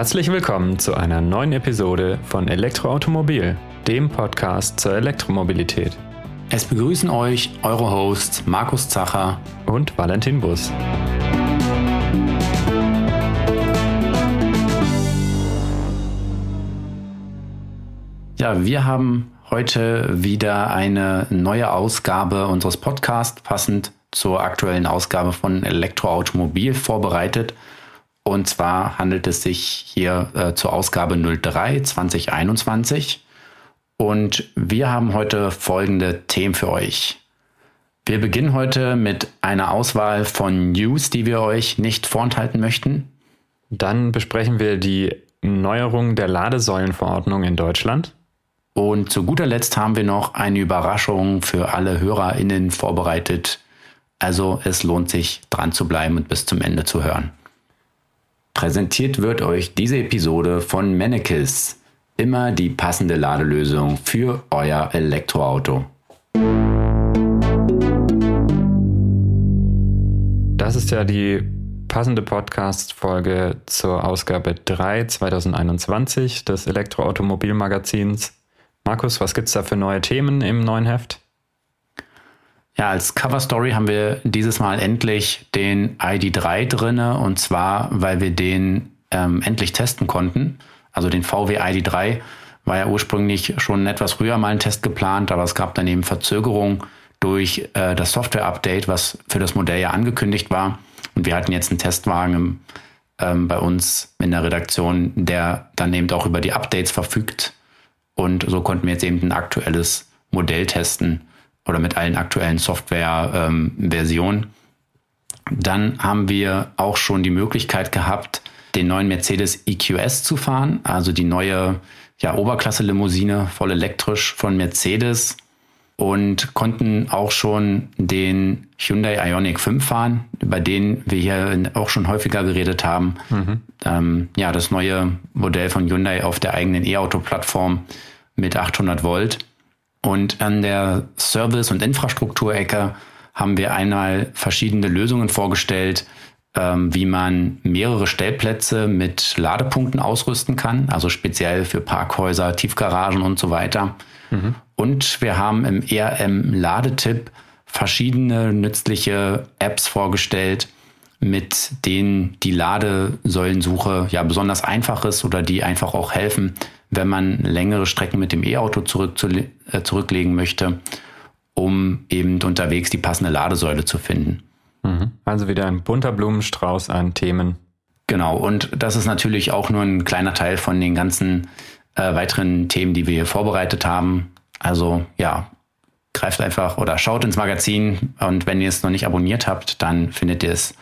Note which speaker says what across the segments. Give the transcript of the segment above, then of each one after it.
Speaker 1: Herzlich willkommen zu einer neuen Episode von Elektroautomobil, dem Podcast zur Elektromobilität.
Speaker 2: Es begrüßen euch eure Hosts Markus Zacher
Speaker 1: und Valentin Bus.
Speaker 2: Ja, wir haben heute wieder eine neue Ausgabe unseres Podcasts, passend zur aktuellen Ausgabe von Elektroautomobil vorbereitet. Und zwar handelt es sich hier äh, zur Ausgabe 03 2021. Und wir haben heute folgende Themen für euch. Wir beginnen heute mit einer Auswahl von News, die wir euch nicht vorenthalten möchten.
Speaker 1: Dann besprechen wir die Neuerung der Ladesäulenverordnung in Deutschland.
Speaker 2: Und zu guter Letzt haben wir noch eine Überraschung für alle HörerInnen vorbereitet. Also es lohnt sich dran zu bleiben und bis zum Ende zu hören. Präsentiert wird euch diese Episode von Mennekes. Immer die passende Ladelösung für euer Elektroauto.
Speaker 1: Das ist ja die passende Podcast-Folge zur Ausgabe 3 2021 des Elektroautomobilmagazins. Markus, was gibt es da für neue Themen im neuen Heft?
Speaker 2: Ja, als Cover Story haben wir dieses Mal endlich den ID3 drinne und zwar, weil wir den ähm, endlich testen konnten. Also den VW ID3 war ja ursprünglich schon etwas früher mal ein Test geplant, aber es gab dann eben Verzögerung durch äh, das Software-Update, was für das Modell ja angekündigt war. Und wir hatten jetzt einen Testwagen im, ähm, bei uns in der Redaktion, der dann eben auch über die Updates verfügt. Und so konnten wir jetzt eben ein aktuelles Modell testen oder mit allen aktuellen Software-Versionen. Ähm, Dann haben wir auch schon die Möglichkeit gehabt, den neuen Mercedes EQS zu fahren, also die neue ja, Oberklasse-Limousine, voll elektrisch von Mercedes und konnten auch schon den Hyundai Ioniq 5 fahren, über den wir hier auch schon häufiger geredet haben. Mhm. Ähm, ja, das neue Modell von Hyundai auf der eigenen E-Auto-Plattform mit 800 Volt. Und an der Service- und Infrastrukturecke haben wir einmal verschiedene Lösungen vorgestellt, ähm, wie man mehrere Stellplätze mit Ladepunkten ausrüsten kann, also speziell für Parkhäuser, Tiefgaragen und so weiter. Mhm. Und wir haben im ERM-Ladetipp verschiedene nützliche Apps vorgestellt, mit denen die Ladesäulensuche ja besonders einfach ist oder die einfach auch helfen, wenn man längere Strecken mit dem E-Auto zurück äh, zurücklegen möchte, um eben unterwegs die passende Ladesäule zu finden.
Speaker 1: Mhm. Also wieder ein bunter Blumenstrauß an Themen.
Speaker 2: Genau, und das ist natürlich auch nur ein kleiner Teil von den ganzen äh, weiteren Themen, die wir hier vorbereitet haben. Also ja, greift einfach oder schaut ins Magazin und wenn ihr es noch nicht abonniert habt, dann findet ihr es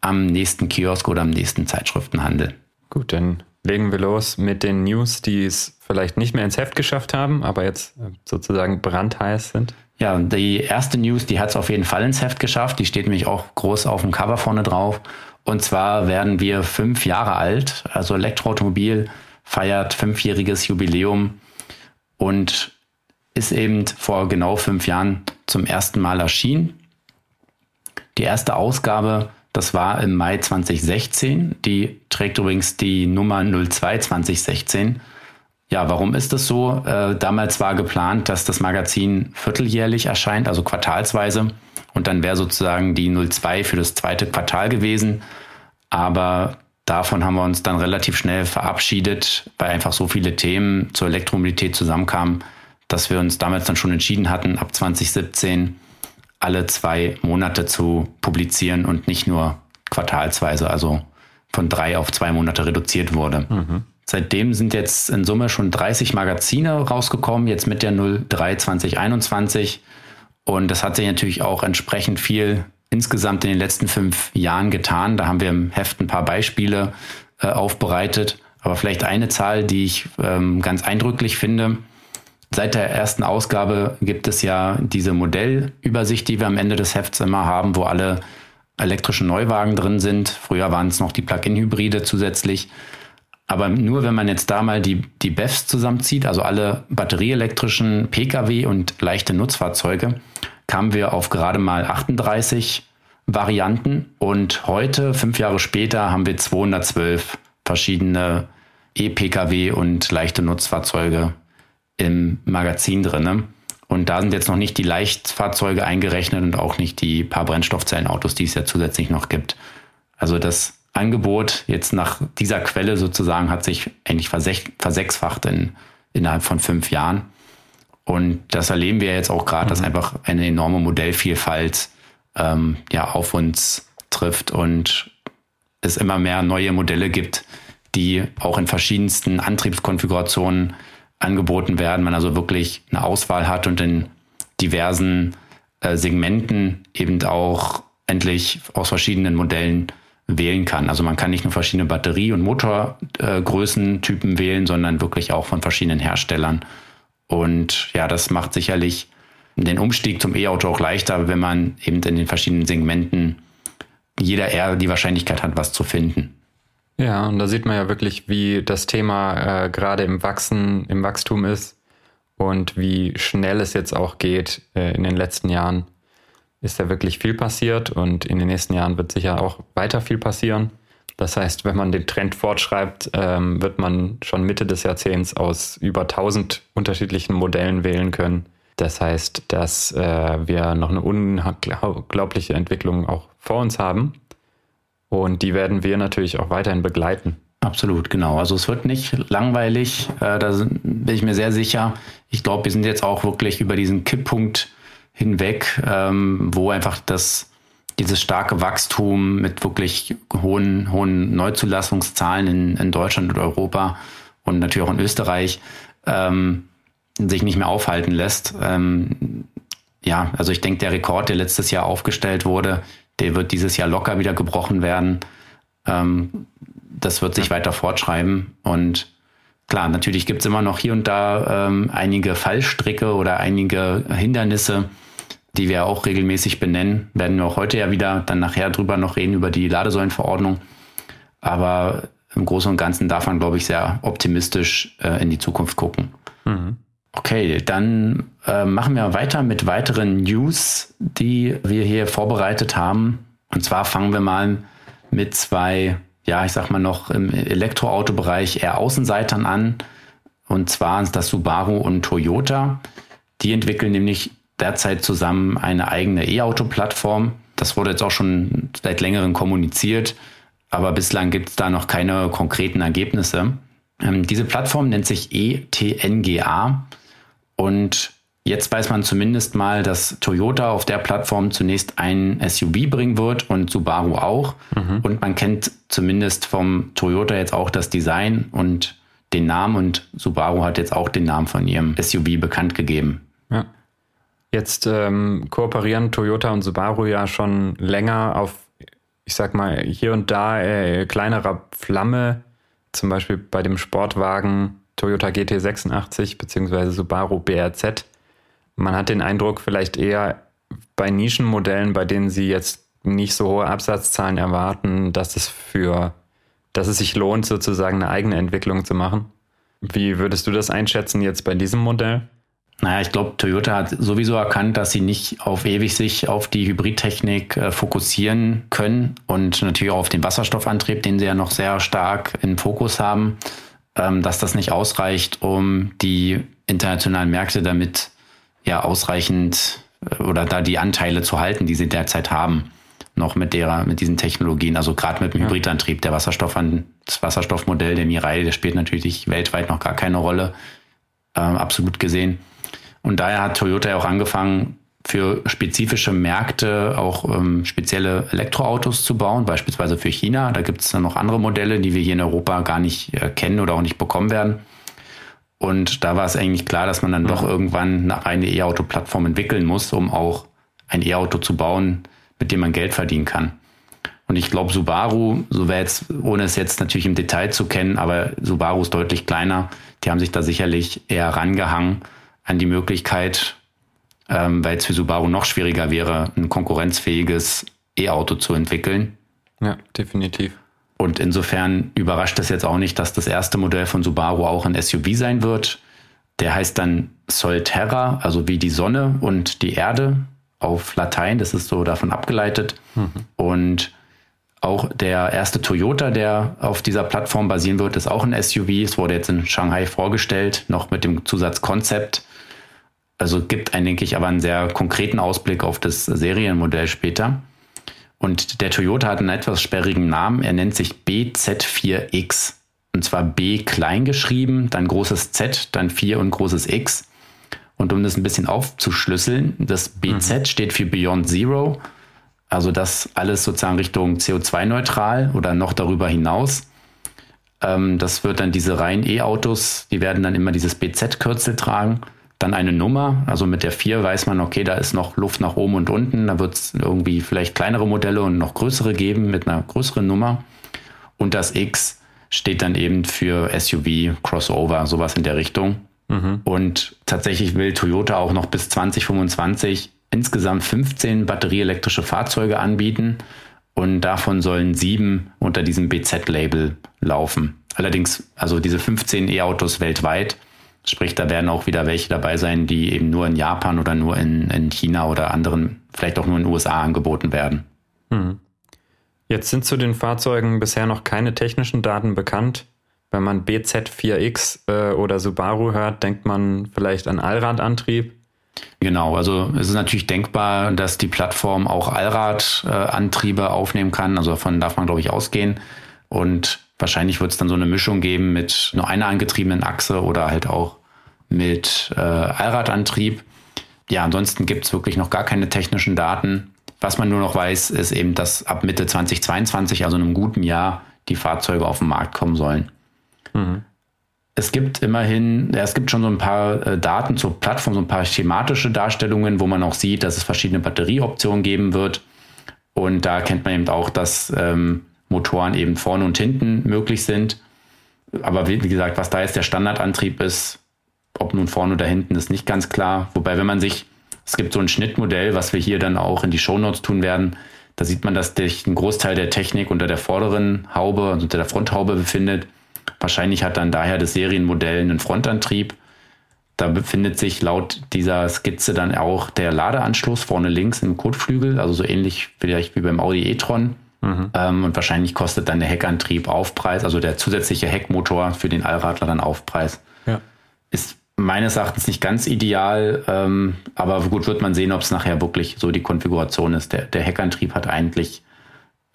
Speaker 2: am nächsten Kiosk oder am nächsten Zeitschriftenhandel.
Speaker 1: Gut, dann legen wir los mit den News, die es vielleicht nicht mehr ins Heft geschafft haben, aber jetzt äh, sozusagen brandheiß sind.
Speaker 2: Ja, die erste News, die hat es auf jeden Fall ins Heft geschafft. Die steht nämlich auch groß auf dem Cover vorne drauf. Und zwar werden wir fünf Jahre alt. Also Elektroautomobil feiert fünfjähriges Jubiläum und ist eben vor genau fünf Jahren zum ersten Mal erschienen. Die erste Ausgabe das war im Mai 2016. Die trägt übrigens die Nummer 02 2016. Ja, warum ist das so? Äh, damals war geplant, dass das Magazin vierteljährlich erscheint, also quartalsweise. Und dann wäre sozusagen die 02 für das zweite Quartal gewesen. Aber davon haben wir uns dann relativ schnell verabschiedet, weil einfach so viele Themen zur Elektromobilität zusammenkamen, dass wir uns damals dann schon entschieden hatten, ab 2017 alle zwei Monate zu publizieren und nicht nur quartalsweise, also von drei auf zwei Monate reduziert wurde. Mhm. Seitdem sind jetzt in Summe schon 30 Magazine rausgekommen, jetzt mit der 03 2021. Und das hat sich natürlich auch entsprechend viel insgesamt in den letzten fünf Jahren getan. Da haben wir im Heft ein paar Beispiele äh, aufbereitet. Aber vielleicht eine Zahl, die ich ähm, ganz eindrücklich finde. Seit der ersten Ausgabe gibt es ja diese Modellübersicht, die wir am Ende des Hefts immer haben, wo alle elektrischen Neuwagen drin sind. Früher waren es noch die Plug-in-Hybride zusätzlich. Aber nur wenn man jetzt da mal die, die BEFs zusammenzieht, also alle batterieelektrischen Pkw und leichte Nutzfahrzeuge, kamen wir auf gerade mal 38 Varianten. Und heute, fünf Jahre später, haben wir 212 verschiedene E-Pkw und leichte Nutzfahrzeuge im Magazin drin. Und da sind jetzt noch nicht die Leichtfahrzeuge eingerechnet und auch nicht die paar Brennstoffzellenautos, die es ja zusätzlich noch gibt. Also das Angebot jetzt nach dieser Quelle sozusagen hat sich eigentlich versechsfacht in, innerhalb von fünf Jahren. Und das erleben wir jetzt auch gerade, mhm. dass einfach eine enorme Modellvielfalt ähm, ja, auf uns trifft und es immer mehr neue Modelle gibt, die auch in verschiedensten Antriebskonfigurationen angeboten werden. Man also wirklich eine Auswahl hat und in diversen äh, Segmenten eben auch endlich aus verschiedenen Modellen wählen kann. Also man kann nicht nur verschiedene Batterie- und Motorgrößentypen äh, wählen, sondern wirklich auch von verschiedenen Herstellern. Und ja, das macht sicherlich den Umstieg zum E-Auto auch leichter, wenn man eben in den verschiedenen Segmenten jeder eher die Wahrscheinlichkeit hat, was zu finden.
Speaker 1: Ja, und da sieht man ja wirklich, wie das Thema äh, gerade im Wachsen, im Wachstum ist und wie schnell es jetzt auch geht äh, in den letzten Jahren. Ist da wirklich viel passiert und in den nächsten Jahren wird sicher auch weiter viel passieren. Das heißt, wenn man den Trend fortschreibt, ähm, wird man schon Mitte des Jahrzehnts aus über 1000 unterschiedlichen Modellen wählen können. Das heißt, dass äh, wir noch eine unglaubliche Entwicklung auch vor uns haben. Und die werden wir natürlich auch weiterhin begleiten.
Speaker 2: Absolut, genau. Also es wird nicht langweilig, äh, da bin ich mir sehr sicher. Ich glaube, wir sind jetzt auch wirklich über diesen Kipppunkt hinweg, ähm, wo einfach das, dieses starke Wachstum mit wirklich hohen, hohen Neuzulassungszahlen in, in Deutschland und Europa und natürlich auch in Österreich ähm, sich nicht mehr aufhalten lässt. Ähm, ja, also ich denke, der Rekord, der letztes Jahr aufgestellt wurde, der wird dieses Jahr locker wieder gebrochen werden. Ähm, das wird sich ja. weiter fortschreiben. Und klar, natürlich gibt es immer noch hier und da ähm, einige Fallstricke oder einige Hindernisse, die wir auch regelmäßig benennen. Werden wir auch heute ja wieder dann nachher drüber noch reden, über die Ladesäulenverordnung. Aber im Großen und Ganzen darf man, glaube ich, sehr optimistisch äh, in die Zukunft gucken. Mhm. Okay, dann äh, machen wir weiter mit weiteren News, die wir hier vorbereitet haben. Und zwar fangen wir mal mit zwei, ja, ich sag mal noch im Elektroautobereich eher Außenseitern an. Und zwar ist das Subaru und Toyota. Die entwickeln nämlich derzeit zusammen eine eigene E-Auto-Plattform. Das wurde jetzt auch schon seit längerem kommuniziert, aber bislang gibt es da noch keine konkreten Ergebnisse. Ähm, diese Plattform nennt sich ETNGA und jetzt weiß man zumindest mal, dass Toyota auf der Plattform zunächst ein SUV bringen wird und Subaru auch. Mhm. Und man kennt zumindest vom Toyota jetzt auch das Design und den Namen und Subaru hat jetzt auch den Namen von ihrem SUV bekannt gegeben.
Speaker 1: Ja. Jetzt ähm, kooperieren Toyota und Subaru ja schon länger auf, ich sag mal, hier und da äh, kleinerer Flamme, zum Beispiel bei dem Sportwagen Toyota GT86 bzw. Subaru BRZ. Man hat den Eindruck, vielleicht eher bei Nischenmodellen, bei denen sie jetzt nicht so hohe Absatzzahlen erwarten, dass es für, dass es sich lohnt, sozusagen eine eigene Entwicklung zu machen. Wie würdest du das einschätzen jetzt bei diesem Modell?
Speaker 2: Naja, ich glaube, Toyota hat sowieso erkannt, dass sie nicht auf ewig sich auf die Hybridtechnik äh, fokussieren können und natürlich auch auf den Wasserstoffantrieb, den sie ja noch sehr stark im Fokus haben dass das nicht ausreicht, um die internationalen Märkte damit ja ausreichend äh, oder da die Anteile zu halten, die sie derzeit haben, noch mit derer, mit diesen Technologien, also gerade mit dem ja. Hybridantrieb, der Wasserstoff das Wasserstoffmodell der Mirai, der spielt natürlich weltweit noch gar keine Rolle, ähm, absolut gesehen. Und daher hat Toyota ja auch angefangen, für spezifische Märkte auch ähm, spezielle Elektroautos zu bauen, beispielsweise für China. Da gibt es dann noch andere Modelle, die wir hier in Europa gar nicht äh, kennen oder auch nicht bekommen werden. Und da war es eigentlich klar, dass man dann mhm. doch irgendwann eine E-Auto-Plattform entwickeln muss, um auch ein E-Auto zu bauen, mit dem man Geld verdienen kann. Und ich glaube, Subaru, so wäre jetzt, ohne es jetzt natürlich im Detail zu kennen, aber Subaru ist deutlich kleiner. Die haben sich da sicherlich eher rangehangen an die Möglichkeit, ähm, weil es für Subaru noch schwieriger wäre, ein konkurrenzfähiges E-Auto zu entwickeln.
Speaker 1: Ja, definitiv.
Speaker 2: Und insofern überrascht es jetzt auch nicht, dass das erste Modell von Subaru auch ein SUV sein wird. Der heißt dann Solterra, also wie die Sonne und die Erde auf Latein. Das ist so davon abgeleitet. Mhm. Und Auch der erste Toyota, der auf dieser Plattform basieren wird, ist auch ein SUV. Es wurde jetzt in Shanghai vorgestellt, noch mit dem Zusatz Concept. Also gibt einen, denke ich, aber einen sehr konkreten Ausblick auf das Serienmodell später. Und der Toyota hat einen etwas sperrigen Namen. Er nennt sich BZ4X. Und zwar B klein geschrieben, dann großes Z, dann 4 und großes X. Und um das ein bisschen aufzuschlüsseln, das BZ mhm. steht für Beyond Zero. Also das alles sozusagen Richtung CO2-neutral oder noch darüber hinaus. Ähm, das wird dann diese reinen E-Autos, die werden dann immer dieses BZ-Kürzel tragen. Dann eine Nummer, also mit der 4 weiß man, okay, da ist noch Luft nach oben und unten. Da wird es irgendwie vielleicht kleinere Modelle und noch größere geben mit einer größeren Nummer. Und das X steht dann eben für SUV, Crossover, sowas in der Richtung. Mhm. Und tatsächlich will Toyota auch noch bis 2025 insgesamt 15 batterieelektrische Fahrzeuge anbieten und davon sollen sieben unter diesem BZ-Label laufen. Allerdings, also diese 15 E-Autos weltweit, sprich, da werden auch wieder welche dabei sein, die eben nur in Japan oder nur in, in China oder anderen, vielleicht auch nur in den USA angeboten werden. Hm.
Speaker 1: Jetzt sind zu den Fahrzeugen bisher noch keine technischen Daten bekannt. Wenn man BZ4X äh, oder Subaru hört, denkt man vielleicht an Allradantrieb.
Speaker 2: Genau, also es ist natürlich denkbar, dass die Plattform auch Allradantriebe äh, aufnehmen kann. Also davon darf man, glaube ich, ausgehen. Und wahrscheinlich wird es dann so eine Mischung geben mit nur einer angetriebenen Achse oder halt auch mit äh, Allradantrieb. Ja, ansonsten gibt es wirklich noch gar keine technischen Daten. Was man nur noch weiß, ist eben, dass ab Mitte 2022, also in einem guten Jahr, die Fahrzeuge auf den Markt kommen sollen. Mhm. Es gibt immerhin, ja, es gibt schon so ein paar äh, Daten zur Plattform, so ein paar schematische Darstellungen, wo man auch sieht, dass es verschiedene Batterieoptionen geben wird. Und da kennt man eben auch, dass ähm, Motoren eben vorne und hinten möglich sind. Aber wie, gesagt, was da jetzt der Standardantrieb ist, ob nun vorne oder hinten, ist nicht ganz klar. Wobei, wenn man sich, es gibt so ein Schnittmodell, was wir hier dann auch in die Shownotes tun werden, da sieht man, dass sich ein Großteil der Technik unter der vorderen Haube, also unter der Fronthaube befindet Wahrscheinlich hat dann daher das Serienmodell einen Frontantrieb. Da befindet sich laut dieser Skizze dann auch der Ladeanschluss vorne links im Kotflügel, also so ähnlich vielleicht wie beim Audi e-tron. Mhm. Ähm, und wahrscheinlich kostet dann der Heckantrieb Aufpreis, also der zusätzliche Heckmotor für den Allradler dann Aufpreis. Ja. Ist meines Erachtens nicht ganz ideal, ähm, aber gut, wird man sehen, ob es nachher wirklich so die Konfiguration ist. Der, der Heckantrieb hat eigentlich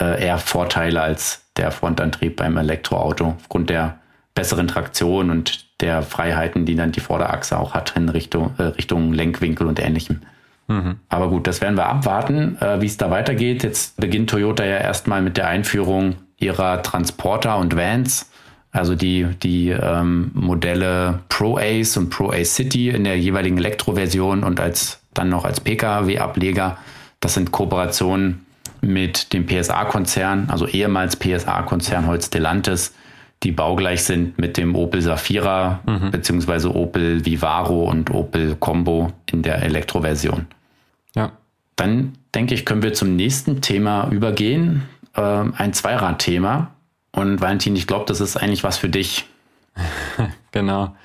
Speaker 2: äh, eher Vorteile als der Frontantrieb beim Elektroauto, aufgrund der besseren Traktion und der Freiheiten, die dann die Vorderachse auch hat in Richtung, äh, Richtung Lenkwinkel und ähnlichem. Mhm. Aber gut, das werden wir abwarten, äh, wie es da weitergeht. Jetzt beginnt Toyota ja erstmal mit der Einführung ihrer Transporter und Vans, also die, die ähm, Modelle Pro Ace und Pro Ace City in der jeweiligen Elektroversion und als dann noch als Pkw-Ableger. Das sind Kooperationen mit dem PSA-Konzern, also ehemals PSA-Konzern heute Stellantis, die baugleich sind mit dem Opel Safira mhm. beziehungsweise Opel Vivaro und Opel Combo in der Elektroversion. Ja. Dann denke ich, können wir zum nächsten Thema übergehen. Ähm, ein Zweiradthema. Und Valentin, ich glaube, das ist eigentlich was für dich.
Speaker 1: genau.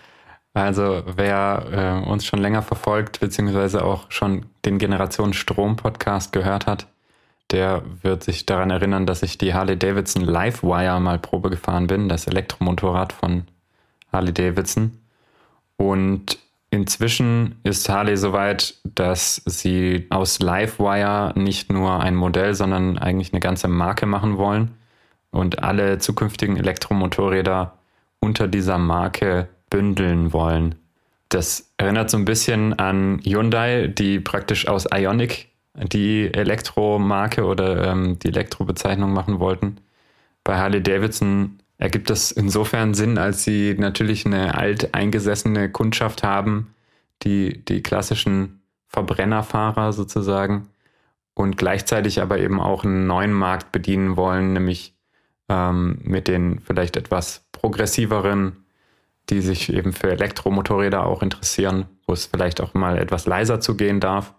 Speaker 1: Also wer äh, uns schon länger verfolgt, beziehungsweise auch schon den Generation Strom Podcast gehört hat, der wird sich daran erinnern, dass ich die Harley Davidson Livewire mal Probe gefahren bin, das Elektromotorrad von Harley Davidson. Und inzwischen ist Harley soweit, dass sie aus Livewire nicht nur ein Modell, sondern eigentlich eine ganze Marke machen wollen und alle zukünftigen Elektromotorräder unter dieser Marke bündeln wollen. Das erinnert so ein bisschen an Hyundai, die praktisch aus Ionic die Elektromarke oder ähm, die Elektrobezeichnung machen wollten. Bei Harley Davidson ergibt das insofern Sinn, als sie natürlich eine alteingesessene Kundschaft haben, die, die klassischen Verbrennerfahrer sozusagen und gleichzeitig aber eben auch einen neuen Markt bedienen wollen, nämlich ähm, mit den vielleicht etwas progressiveren, die sich eben für Elektromotorräder auch interessieren, wo es vielleicht auch mal etwas leiser zugehen darf.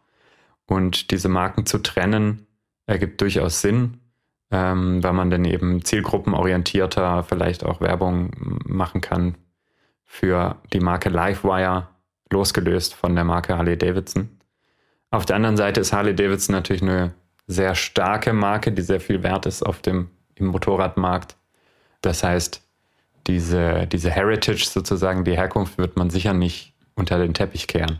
Speaker 1: Und diese Marken zu trennen, ergibt durchaus Sinn, ähm, weil man dann eben zielgruppenorientierter vielleicht auch Werbung machen kann für die Marke Livewire, losgelöst von der Marke Harley Davidson. Auf der anderen Seite ist Harley Davidson natürlich eine sehr starke Marke, die sehr viel wert ist auf dem im Motorradmarkt. Das heißt, diese, diese Heritage sozusagen, die Herkunft wird man sicher nicht unter den Teppich kehren.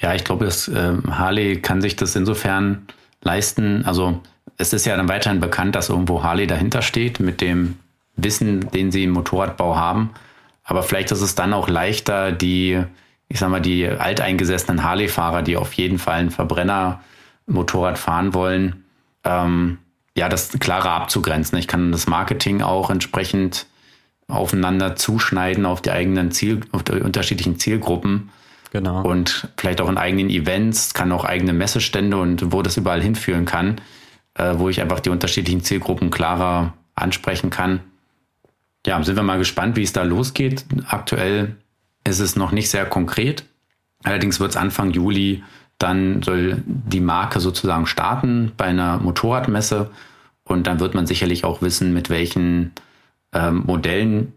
Speaker 2: Ja, ich glaube, dass äh, Harley kann sich das insofern leisten. Also es ist ja dann weiterhin bekannt, dass irgendwo Harley dahinter steht mit dem Wissen, den sie im Motorradbau haben. Aber vielleicht ist es dann auch leichter, die, ich sag mal, die alteingesessenen Harley-Fahrer, die auf jeden Fall ein Verbrenner-Motorrad fahren wollen, ähm, ja, das klarer abzugrenzen. Ich kann das Marketing auch entsprechend aufeinander zuschneiden auf die eigenen Ziel, auf die unterschiedlichen Zielgruppen. Genau. Und vielleicht auch in eigenen Events, kann auch eigene Messestände und wo das überall hinführen kann, äh, wo ich einfach die unterschiedlichen Zielgruppen klarer ansprechen kann. Ja, sind wir mal gespannt, wie es da losgeht. Aktuell ist es noch nicht sehr konkret. Allerdings wird es Anfang Juli, dann soll die Marke sozusagen starten bei einer Motorradmesse und dann wird man sicherlich auch wissen, mit welchen ähm, Modellen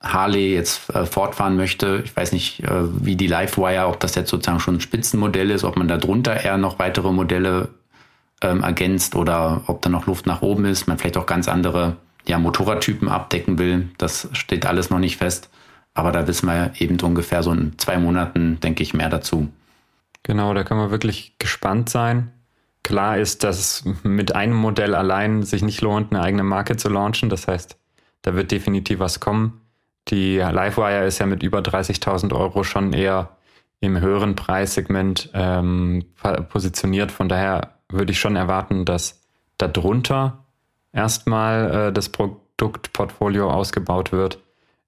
Speaker 2: Harley jetzt äh, fortfahren möchte. Ich weiß nicht, äh, wie die Livewire, ob das jetzt sozusagen schon ein Spitzenmodell ist, ob man da drunter eher noch weitere Modelle ähm, ergänzt oder ob da noch Luft nach oben ist, man vielleicht auch ganz andere ja, Motorradtypen abdecken will. Das steht alles noch nicht fest. Aber da wissen wir eben ungefähr so in zwei Monaten, denke ich, mehr dazu.
Speaker 1: Genau, da kann man wirklich gespannt sein. Klar ist, dass es mit einem Modell allein sich nicht lohnt, eine eigene Marke zu launchen. Das heißt, da wird definitiv was kommen. Die Livewire ist ja mit über 30.000 Euro schon eher im höheren Preissegment ähm, positioniert. Von daher würde ich schon erwarten, dass darunter erstmal äh, das Produktportfolio ausgebaut wird.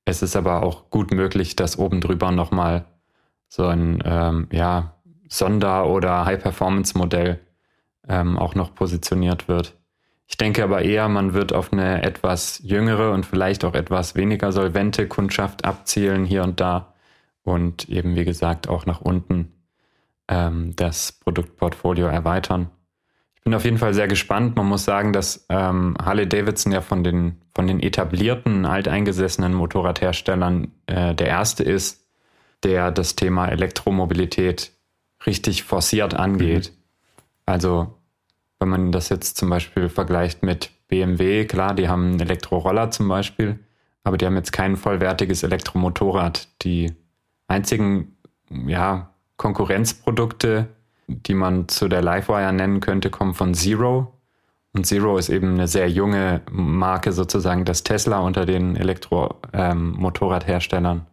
Speaker 1: Es ist aber auch gut möglich, dass oben drüber nochmal so ein ähm, ja, Sonder- oder High-Performance-Modell ähm, auch noch positioniert wird. Ich denke aber eher, man wird auf eine etwas jüngere und vielleicht auch etwas weniger solvente Kundschaft abzielen hier und da und eben, wie gesagt, auch nach unten ähm, das Produktportfolio erweitern. Ich bin auf jeden Fall sehr gespannt. Man muss sagen, dass ähm, Harley Davidson ja von den, von den etablierten, alteingesessenen Motorradherstellern äh, der erste ist, der das Thema Elektromobilität richtig forciert angeht. Mhm. Also wenn man das jetzt zum Beispiel vergleicht mit BMW, klar, die haben einen Elektroroller zum Beispiel, aber die haben jetzt kein vollwertiges Elektromotorrad. Die einzigen ja, Konkurrenzprodukte, die man zu der Livewire nennen könnte, kommen von Zero. Und Zero ist eben eine sehr junge Marke, sozusagen das Tesla unter den Elektromotorradherstellern ähm,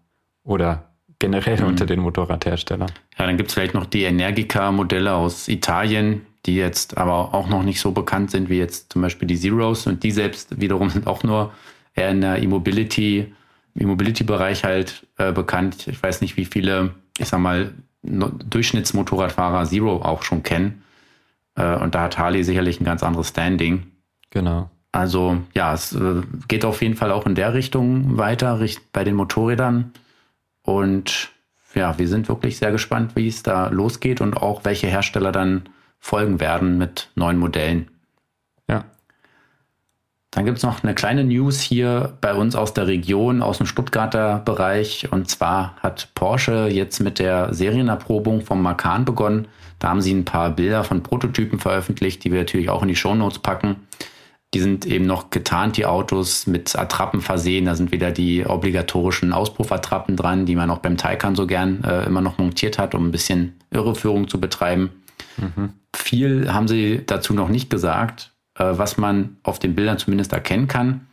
Speaker 1: oder generell mhm. unter den Motorradherstellern.
Speaker 2: Ja, dann gibt es vielleicht noch die Energica-Modelle aus Italien, die jetzt aber auch noch nicht so bekannt sind wie jetzt zum Beispiel die Zeros und die selbst wiederum sind auch nur eher in der E-Mobility, E-Mobility-Bereich halt äh, bekannt. Ich weiß nicht, wie viele, ich sag mal, Durchschnittsmotorradfahrer Zero auch schon kennen. Äh, und da hat Harley sicherlich ein ganz anderes Standing.
Speaker 1: Genau.
Speaker 2: Also ja, es äh, geht auf jeden Fall auch in der Richtung weiter, bei den Motorrädern. Und ja, wir sind wirklich sehr gespannt, wie es da losgeht und auch welche Hersteller dann folgen werden mit neuen Modellen.
Speaker 1: Ja.
Speaker 2: Dann gibt es noch eine kleine News hier bei uns aus der Region, aus dem Stuttgarter Bereich. Und zwar hat Porsche jetzt mit der Serienerprobung vom Macan begonnen. Da haben sie ein paar Bilder von Prototypen veröffentlicht, die wir natürlich auch in die Shownotes packen. Die sind eben noch getarnt, die Autos, mit Attrappen versehen. Da sind wieder die obligatorischen Auspuffattrappen dran, die man auch beim Taycan so gern äh, immer noch montiert hat, um ein bisschen Irreführung zu betreiben. Mhm. Viel haben sie dazu noch nicht gesagt. Äh, was man auf den Bildern zumindest erkennen kann,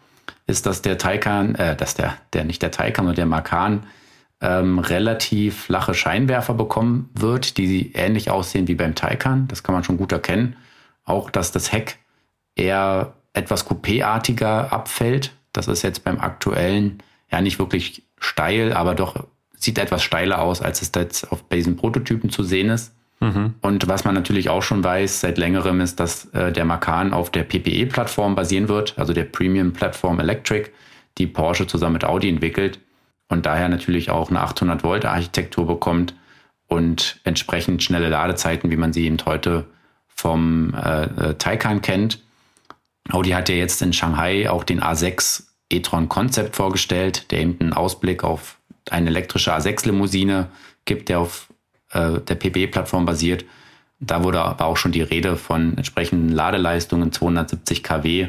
Speaker 2: ist, dass der Taycan, äh, dass der, der nicht der Taycan, sondern der Macan ähm, relativ flache Scheinwerfer bekommen wird, die ähnlich aussehen wie beim Taycan. Das kann man schon gut erkennen. Auch, dass das Heck eher etwas coupéartiger abfällt. Das ist jetzt beim aktuellen ja nicht wirklich steil, aber doch sieht etwas steiler aus, als es jetzt auf, bei diesen Prototypen zu sehen ist. Und was man natürlich auch schon weiß seit längerem ist, dass äh, der Macan auf der PPE-Plattform basieren wird, also der Premium Platform Electric, die Porsche zusammen mit Audi entwickelt und daher natürlich auch eine 800 Volt Architektur bekommt und entsprechend schnelle Ladezeiten, wie man sie eben heute vom äh, äh, Taycan kennt. Audi hat ja jetzt in Shanghai auch den A6 e-tron Concept vorgestellt, der eben einen Ausblick auf eine elektrische A6 Limousine gibt, der auf äh, der PPE-Plattform basiert. Da wurde aber auch schon die Rede von entsprechenden Ladeleistungen 270 kW.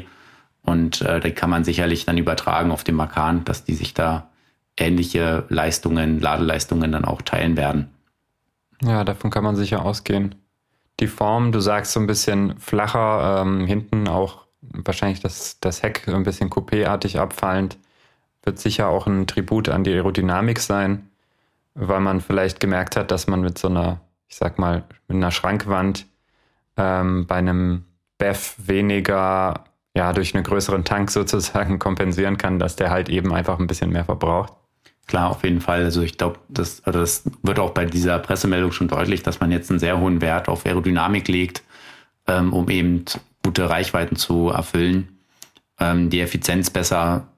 Speaker 2: Und äh, da kann man sicherlich dann übertragen auf den Makan, dass die sich da ähnliche Leistungen, Ladeleistungen dann auch teilen werden.
Speaker 1: Ja, davon kann man sicher ausgehen. Die Form, du sagst so ein bisschen flacher, ähm, hinten auch wahrscheinlich das, das Heck so ein bisschen coupéartig abfallend, wird sicher auch ein Tribut an die Aerodynamik sein, weil man vielleicht gemerkt hat, dass man mit so einer, ich sag mal, mit einer Schrankwand ähm, bei einem BEF weniger, ja, durch einen größeren Tank sozusagen kompensieren kann, dass der halt eben einfach ein bisschen mehr verbraucht.
Speaker 2: Klar, auf jeden Fall. Also ich glaube, das, also das wird auch bei dieser Pressemeldung schon deutlich, dass man jetzt einen sehr hohen Wert auf Aerodynamik legt, ähm, um eben gute Reichweiten zu erfüllen, ähm, die Effizienz besser,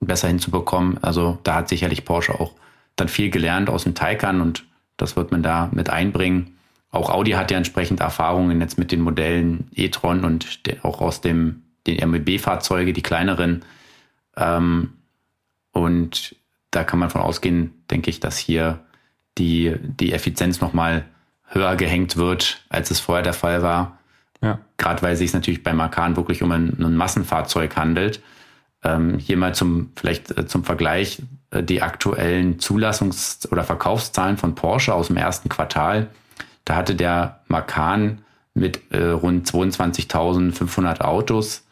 Speaker 2: besser hinzubekommen. Also da hat sicherlich Porsche auch dann viel gelernt aus dem Taycan und das wird man da mit einbringen. Auch Audi hat ja entsprechend Erfahrungen jetzt mit den Modellen e-tron und auch aus dem den MEB-Fahrzeuge, die kleineren. Ähm, und da kann man von ausgehen, denke ich, dass hier die, die Effizienz nochmal höher gehängt wird, als es vorher der Fall war. Ja. Gerade weil es sich natürlich bei Makan wirklich um ein, ein Massenfahrzeug handelt. Ähm, hier mal zum, vielleicht äh, zum Vergleich, die aktuellen Zulassungs- oder Verkaufszahlen von Porsche aus dem ersten Quartal. Da hatte der Makan mit äh, rund 22.500 Autos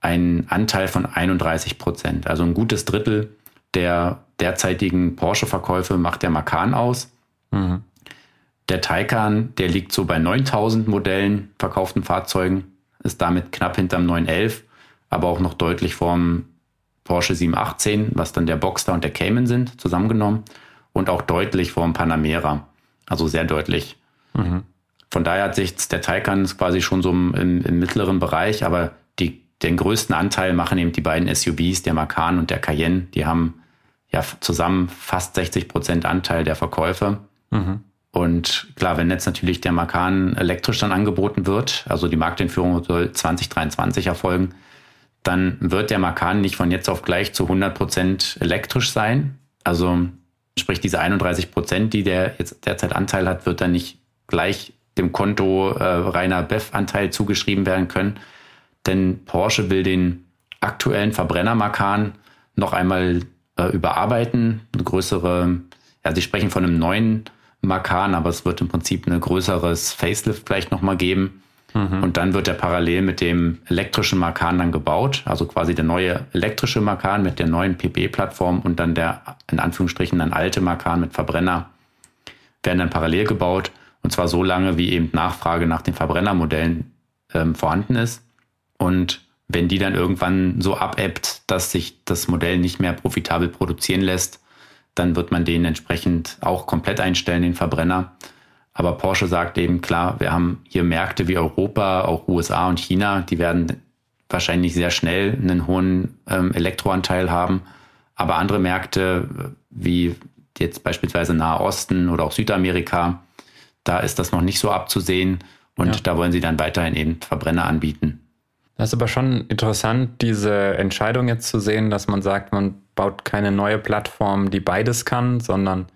Speaker 2: einen Anteil von 31 Prozent. Also ein gutes Drittel der derzeitigen Porsche-Verkäufe macht der Macan aus. Mhm. Der Taycan, der liegt so bei 9000 Modellen verkauften Fahrzeugen, ist damit knapp hinterm 911, aber auch noch deutlich vorm Porsche 718, was dann der Boxster und der Cayman sind, zusammengenommen. Und auch deutlich vorm Panamera. Also sehr deutlich. Mhm. Von daher hat sich der Taycan quasi schon so im, im mittleren Bereich, aber die, den größten Anteil machen eben die beiden SUVs, der Macan und der Cayenne. Die haben ja zusammen fast 60 Prozent Anteil der Verkäufe. Mhm. Und klar, wenn jetzt natürlich der Macan elektrisch dann angeboten wird, also die Markteinführung soll 2023 erfolgen, dann wird der Macan nicht von jetzt auf gleich zu 100 Prozent elektrisch sein. Also sprich diese 31 Prozent, die der jetzt derzeit Anteil hat, wird dann nicht gleich dem Konto äh, reiner BEF-Anteil zugeschrieben werden können. Denn Porsche will den aktuellen Verbrenner Macan noch einmal äh, überarbeiten, eine größere, ja, sie sprechen von einem neuen Makan, aber es wird im Prinzip ein größeres Facelift vielleicht nochmal geben. Mhm. Und dann wird er parallel mit dem elektrischen Makan dann gebaut, also quasi der neue elektrische Makan mit der neuen PP-Plattform und dann der in Anführungsstrichen dann alte Makan mit Verbrenner werden dann parallel gebaut und zwar so lange, wie eben Nachfrage nach den Verbrennermodellen ähm, vorhanden ist. Und wenn die dann irgendwann so abebbt, dass sich das Modell nicht mehr profitabel produzieren lässt, dann wird man den entsprechend auch komplett einstellen, den Verbrenner. Aber Porsche sagt eben klar, wir haben hier Märkte wie Europa, auch USA und China, die werden wahrscheinlich sehr schnell einen hohen ähm, Elektroanteil haben. Aber andere Märkte wie jetzt beispielsweise Nahe Osten oder auch Südamerika, da ist das noch nicht so abzusehen. Und ja. da wollen sie dann weiterhin eben Verbrenner anbieten.
Speaker 1: Das ist aber schon interessant, diese Entscheidung jetzt zu sehen, dass man sagt, man baut keine neue Plattform, die beides kann, sondern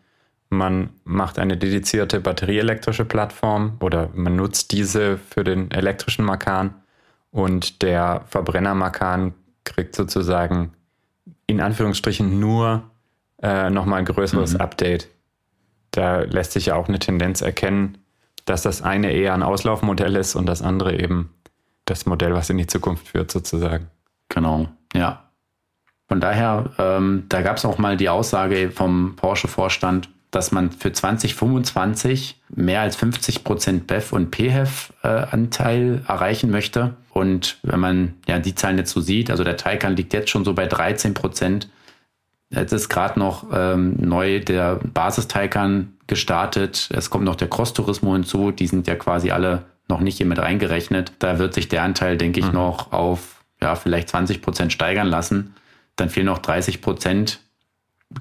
Speaker 1: man macht eine dedizierte batterieelektrische Plattform oder man nutzt diese für den elektrischen Makan und der Verbrenner Makan kriegt sozusagen in Anführungsstrichen nur äh, nochmal ein größeres mhm. Update. Da lässt sich ja auch eine Tendenz erkennen, dass das eine eher ein Auslaufmodell ist und das andere eben das Modell, was in die Zukunft führt, sozusagen.
Speaker 2: Genau, ja. Von daher, ähm, da gab es auch mal die Aussage vom Porsche-Vorstand, dass man für 2025 mehr als 50 Prozent BEF und PHEV-Anteil äh, erreichen möchte. Und wenn man ja die Zahlen jetzt so sieht, also der Taycan liegt jetzt schon so bei 13 Prozent. Jetzt ist gerade noch ähm, neu der Basis-Taycan gestartet. Es kommt noch der Cross-Turismo hinzu. Die sind ja quasi alle noch nicht hier mit reingerechnet. Da wird sich der Anteil, denke ich, mhm. noch auf ja, vielleicht 20 Prozent steigern lassen. Dann fehlen noch 30 Prozent.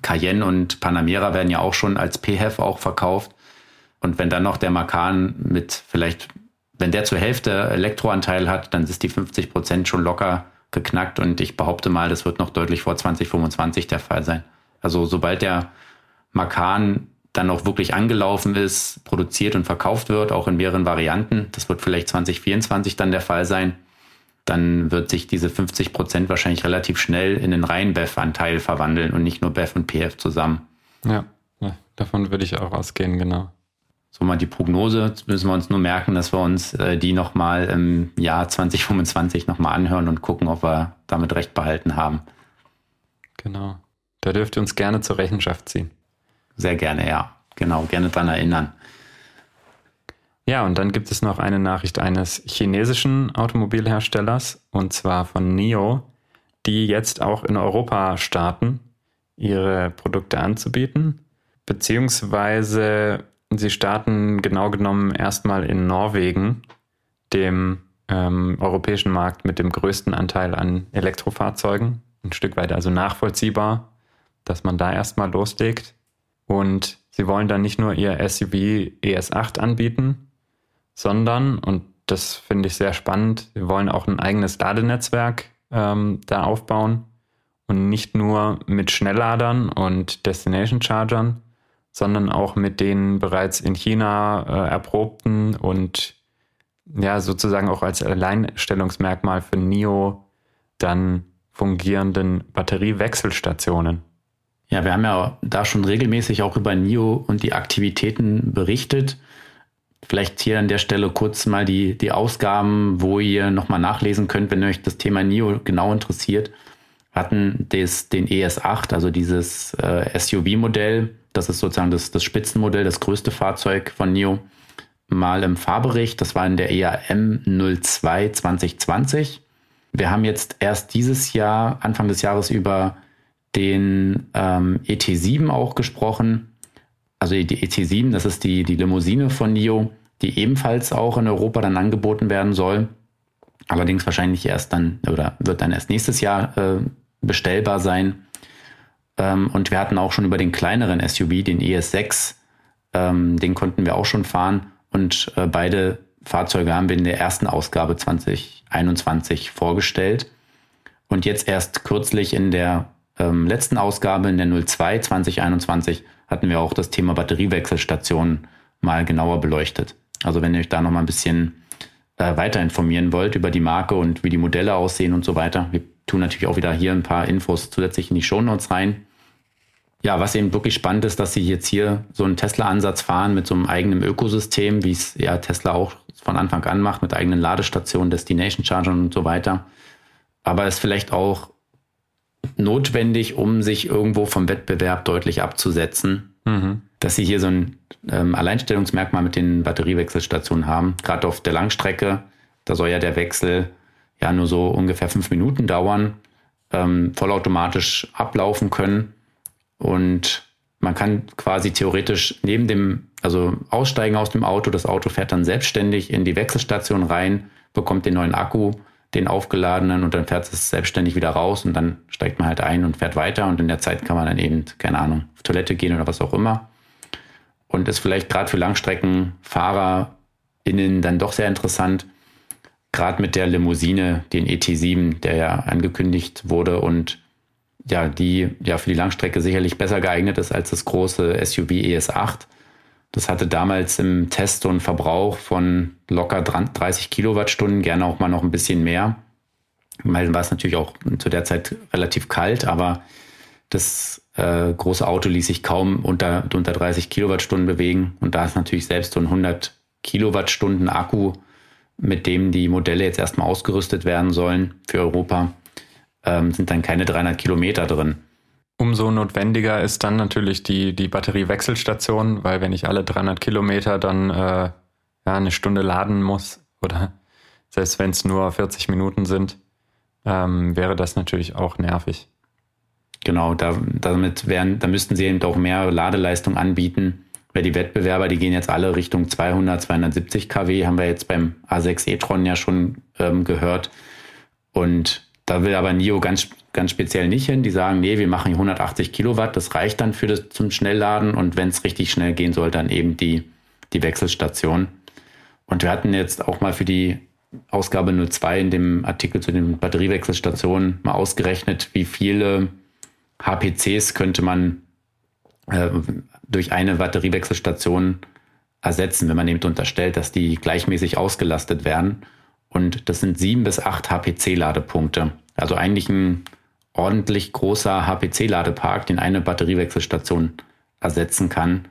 Speaker 2: Cayenne und Panamera werden ja auch schon als PHEV auch verkauft. Und wenn dann noch der Macan mit vielleicht, wenn der zur Hälfte Elektroanteil hat, dann ist die 50 Prozent schon locker geknackt. Und ich behaupte mal, das wird noch deutlich vor 2025 der Fall sein. Also sobald der Macan dann auch wirklich angelaufen ist, produziert und verkauft wird, auch in mehreren Varianten, das wird vielleicht 2024 dann der Fall sein, dann wird sich diese 50 Prozent wahrscheinlich relativ schnell in den reinen BEF-Anteil verwandeln und nicht nur BEF und PF zusammen.
Speaker 1: Ja, ja davon würde ich auch ausgehen, genau.
Speaker 2: So mal die Prognose, müssen wir uns nur merken, dass wir uns äh, die nochmal im Jahr 2025 nochmal anhören und gucken, ob wir damit recht behalten haben.
Speaker 1: Genau. Da dürft ihr uns gerne zur Rechenschaft ziehen.
Speaker 2: Sehr gerne, ja. Genau, gerne dran erinnern.
Speaker 1: Ja, und dann gibt es noch eine Nachricht eines chinesischen Automobilherstellers, und zwar von NIO, die jetzt auch in Europa starten, ihre Produkte anzubieten. Beziehungsweise sie starten genau genommen erstmal in Norwegen, dem ähm, europäischen Markt mit dem größten Anteil an Elektrofahrzeugen. Ein Stück weit also nachvollziehbar, dass man da erstmal loslegt. Und sie wollen dann nicht nur ihr SUV ES8 anbieten, sondern, und das finde ich sehr spannend, sie wollen auch ein eigenes Ladenetzwerk ähm, da aufbauen und nicht nur mit Schnellladern und Destination Chargern, sondern auch mit den bereits in China äh, erprobten und ja sozusagen auch als Alleinstellungsmerkmal für NIO dann fungierenden Batteriewechselstationen.
Speaker 2: Ja, wir haben ja da schon regelmäßig auch über NIO und die Aktivitäten berichtet. Vielleicht hier an der Stelle kurz mal die, die Ausgaben, wo ihr nochmal nachlesen könnt, wenn euch das Thema NIO genau interessiert. Hatten des, den ES8, also dieses äh, SUV-Modell, das ist sozusagen das, das Spitzenmodell, das größte Fahrzeug von NIO, mal im Fahrbericht. Das war in der EAM 02 2020. Wir haben jetzt erst dieses Jahr, Anfang des Jahres, über den ähm, ET7 auch gesprochen. Also die ET7, das ist die, die Limousine von NIO, die ebenfalls auch in Europa dann angeboten werden soll. Allerdings wahrscheinlich erst dann oder wird dann erst nächstes Jahr äh, bestellbar sein. Ähm, und wir hatten auch schon über den kleineren SUV, den ES6, ähm, den konnten wir auch schon fahren. Und äh, beide Fahrzeuge haben wir in der ersten Ausgabe 2021 vorgestellt. Und jetzt erst kürzlich in der ähm, letzten Ausgabe, in der 02 2021, hatten wir auch das Thema Batteriewechselstationen mal genauer beleuchtet. Also wenn ihr euch da noch mal ein bisschen äh, weiter informieren wollt über die Marke und wie die Modelle aussehen und so weiter. Wir tun natürlich auch wieder hier ein paar Infos zusätzlich in die Shownotes rein. Ja, was eben wirklich spannend ist, dass sie jetzt hier so einen Tesla-Ansatz fahren mit so einem eigenen Ökosystem, wie es ja Tesla auch von Anfang an macht, mit eigenen Ladestationen, Destination Chargern und so weiter. Aber es vielleicht auch notwendig, um sich irgendwo vom Wettbewerb deutlich abzusetzen, mhm. dass sie hier so ein ähm, Alleinstellungsmerkmal mit den Batteriewechselstationen haben. Gerade auf der Langstrecke, da soll ja der Wechsel ja nur so ungefähr fünf Minuten dauern, ähm, vollautomatisch ablaufen können. Und man kann quasi theoretisch neben dem, also aussteigen aus dem Auto, das Auto fährt dann selbstständig in die Wechselstation rein, bekommt den neuen Akku, den aufgeladenen und dann fährt es selbstständig wieder raus und dann steigt man halt ein und fährt weiter und in der Zeit kann man dann eben, keine Ahnung, auf Toilette gehen oder was auch immer. Und ist vielleicht gerade für LangstreckenfahrerInnen dann doch sehr interessant, gerade mit der Limousine, den ET7, der ja angekündigt wurde und ja, die ja für die Langstrecke sicherlich besser geeignet ist als das große SUV ES8. Das hatte damals im Test so einen Verbrauch von locker 30 Kilowattstunden, gerne auch mal noch ein bisschen mehr. Weil war es natürlich auch zu der Zeit relativ kalt, aber das äh, große Auto ließ sich kaum unter, unter 30 Kilowattstunden bewegen. Und da ist natürlich selbst so ein 100 Kilowattstunden Akku, mit dem die Modelle jetzt erstmal ausgerüstet werden sollen für Europa, ähm, sind dann keine 300 Kilometer drin.
Speaker 1: Umso notwendiger ist dann natürlich die, die Batteriewechselstation, weil wenn ich alle 300 Kilometer dann äh, ja, eine Stunde laden muss oder selbst wenn es nur 40 Minuten sind, ähm, wäre das natürlich auch nervig.
Speaker 2: Genau, da, damit wären, da müssten sie eben auch mehr Ladeleistung anbieten, weil die Wettbewerber, die gehen jetzt alle Richtung 200, 270 kW, haben wir jetzt beim A6 e-tron ja schon ähm, gehört. Und da will aber NIO ganz, ganz speziell nicht hin. Die sagen, nee, wir machen 180 Kilowatt, das reicht dann für das zum Schnellladen und wenn es richtig schnell gehen soll, dann eben die, die Wechselstation. Und wir hatten jetzt auch mal für die Ausgabe 02 in dem Artikel zu den Batteriewechselstationen mal ausgerechnet, wie viele HPCs könnte man äh, durch eine Batteriewechselstation ersetzen, wenn man eben unterstellt, dass die gleichmäßig ausgelastet werden. Und das sind sieben bis acht HPC-Ladepunkte. Also eigentlich ein ordentlich großer HPC-Ladepark, den eine Batteriewechselstation ersetzen kann,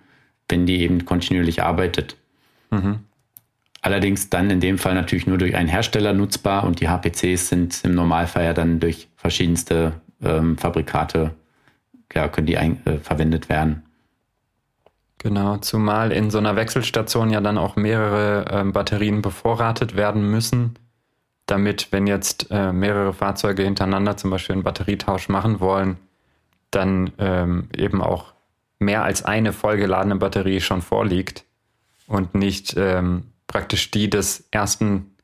Speaker 2: wenn die eben kontinuierlich arbeitet. Mhm. Allerdings dann in dem Fall natürlich nur durch einen Hersteller nutzbar und die HPCs sind im Normalfall ja dann durch verschiedenste ähm, Fabrikate, ja, können die ein, äh, verwendet werden.
Speaker 1: Genau, zumal in so einer Wechselstation ja dann auch mehrere ähm, Batterien bevorratet werden müssen, damit, wenn jetzt äh, mehrere Fahrzeuge hintereinander zum Beispiel einen Batterietausch machen wollen, dann ähm, eben auch mehr als eine vollgeladene Batterie schon vorliegt und nicht ähm, praktisch die des ersten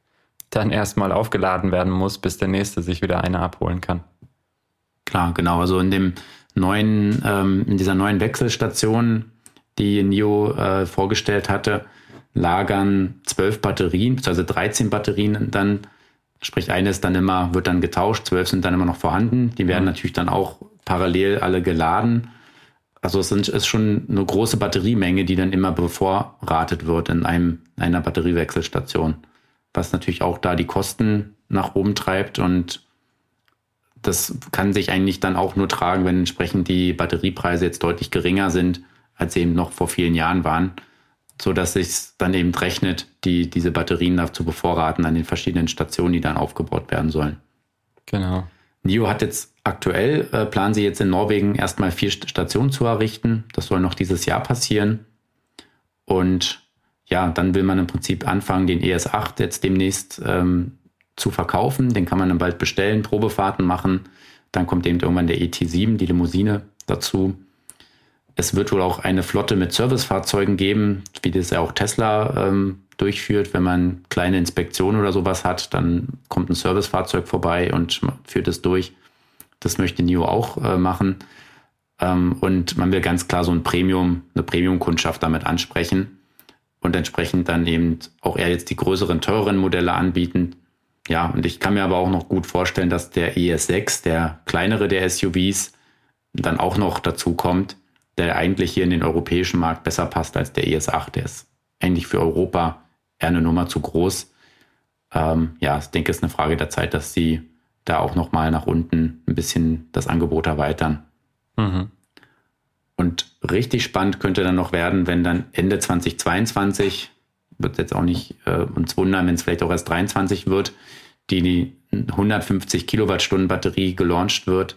Speaker 1: dann erstmal aufgeladen werden muss, bis der nächste sich wieder eine abholen kann.
Speaker 2: Klar, genau. Also in dem neuen, ähm, in dieser neuen Wechselstation, die NIO äh, vorgestellt hatte, lagern zwölf Batterien, also 13 Batterien dann, sprich eine ist dann immer, wird dann getauscht, zwölf sind dann immer noch vorhanden. Die werden mhm. natürlich dann auch parallel alle geladen. Also es sind, ist schon eine große Batteriemenge, die dann immer bevorratet wird in einem, einer Batteriewechselstation. Was natürlich auch da die Kosten nach oben treibt und das kann sich eigentlich dann auch nur tragen, wenn entsprechend die Batteriepreise jetzt deutlich geringer sind, als sie eben noch vor vielen Jahren waren, so dass sich dann eben rechnet, die, diese Batterien da zu bevorraten an den verschiedenen Stationen, die dann aufgebaut werden sollen.
Speaker 1: Genau.
Speaker 2: NIO hat jetzt aktuell, äh, planen sie jetzt in Norwegen erstmal vier Stationen zu errichten. Das soll noch dieses Jahr passieren. Und ja, dann will man im Prinzip anfangen, den ES8 jetzt demnächst ähm, zu verkaufen. Den kann man dann bald bestellen, Probefahrten machen. Dann kommt eben irgendwann der ET7, die Limousine, dazu. Es wird wohl auch eine Flotte mit Servicefahrzeugen geben, wie das ja auch Tesla ähm, durchführt. Wenn man kleine Inspektionen oder sowas hat, dann kommt ein Servicefahrzeug vorbei und führt es durch. Das möchte NIO auch äh, machen. Ähm, und man will ganz klar so ein Premium, eine Premium-Kundschaft damit ansprechen und entsprechend dann eben auch eher jetzt die größeren, teureren Modelle anbieten. Ja, und ich kann mir aber auch noch gut vorstellen, dass der ES6, der kleinere der SUVs, dann auch noch dazu kommt, der eigentlich hier in den europäischen Markt besser passt als der ES8. Der ist eigentlich für Europa eher eine Nummer zu groß. Ähm, ja, ich denke, es ist eine Frage der Zeit, dass sie da auch nochmal nach unten ein bisschen das Angebot erweitern. Mhm. Und richtig spannend könnte dann noch werden, wenn dann Ende 2022, wird jetzt auch nicht äh, uns wundern, wenn es vielleicht auch erst 23 wird, die, die 150 Kilowattstunden Batterie gelauncht wird,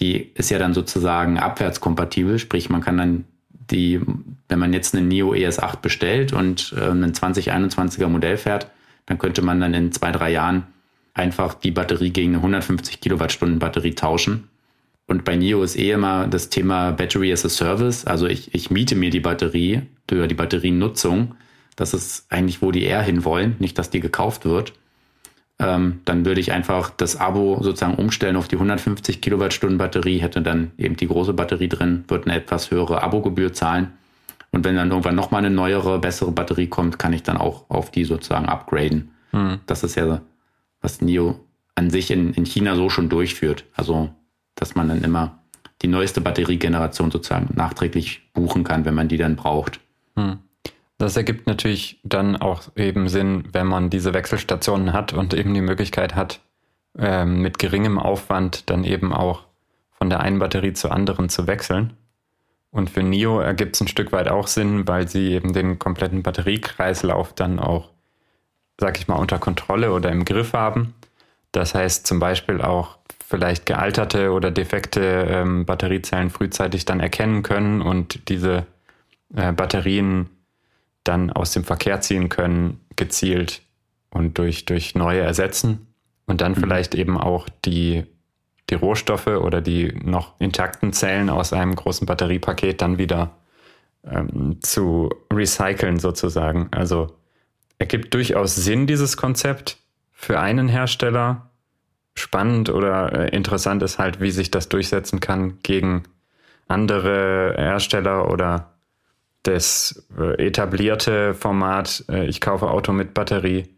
Speaker 2: die ist ja dann sozusagen abwärtskompatibel, sprich man kann dann die, wenn man jetzt einen Neo ES8 bestellt und äh, ein 2021er Modell fährt, dann könnte man dann in zwei, drei Jahren einfach die Batterie gegen eine 150 Kilowattstunden Batterie tauschen. Und bei NIO ist eh immer das Thema Battery as a Service. Also ich, ich miete mir die Batterie durch die Batteriennutzung. Das ist eigentlich, wo die eher hinwollen, nicht, dass die gekauft wird. Ähm, dann würde ich einfach das Abo sozusagen umstellen auf die 150 Kilowattstunden Batterie, hätte dann eben die große Batterie drin, würde eine etwas höhere Abogebühr zahlen. Und wenn dann irgendwann nochmal eine neuere, bessere Batterie kommt, kann ich dann auch auf die sozusagen upgraden. Mhm. Das ist ja was NIO an sich in, in China so schon durchführt. Also, dass man dann immer die neueste Batteriegeneration sozusagen nachträglich buchen kann, wenn man die dann braucht. Hm.
Speaker 1: Das ergibt natürlich dann auch eben Sinn, wenn man diese Wechselstationen hat und eben die Möglichkeit hat, ähm, mit geringem Aufwand dann eben auch von der einen Batterie zur anderen zu wechseln. Und für NIO ergibt es ein Stück weit auch Sinn, weil sie eben den kompletten Batteriekreislauf dann auch sag ich mal, unter Kontrolle oder im Griff haben. Das heißt zum Beispiel auch vielleicht gealterte oder defekte ähm, Batteriezellen frühzeitig dann erkennen können und diese äh, Batterien dann aus dem Verkehr ziehen können, gezielt und durch, durch neue ersetzen und dann mhm. vielleicht eben auch die, die Rohstoffe oder die noch intakten Zellen aus einem großen Batteriepaket dann wieder ähm, zu recyceln sozusagen. Also ergibt durchaus Sinn, dieses Konzept für einen Hersteller. Spannend oder äh, interessant ist halt, wie sich das durchsetzen kann gegen andere Hersteller oder das äh, etablierte Format, äh, ich kaufe Auto mit Batterie,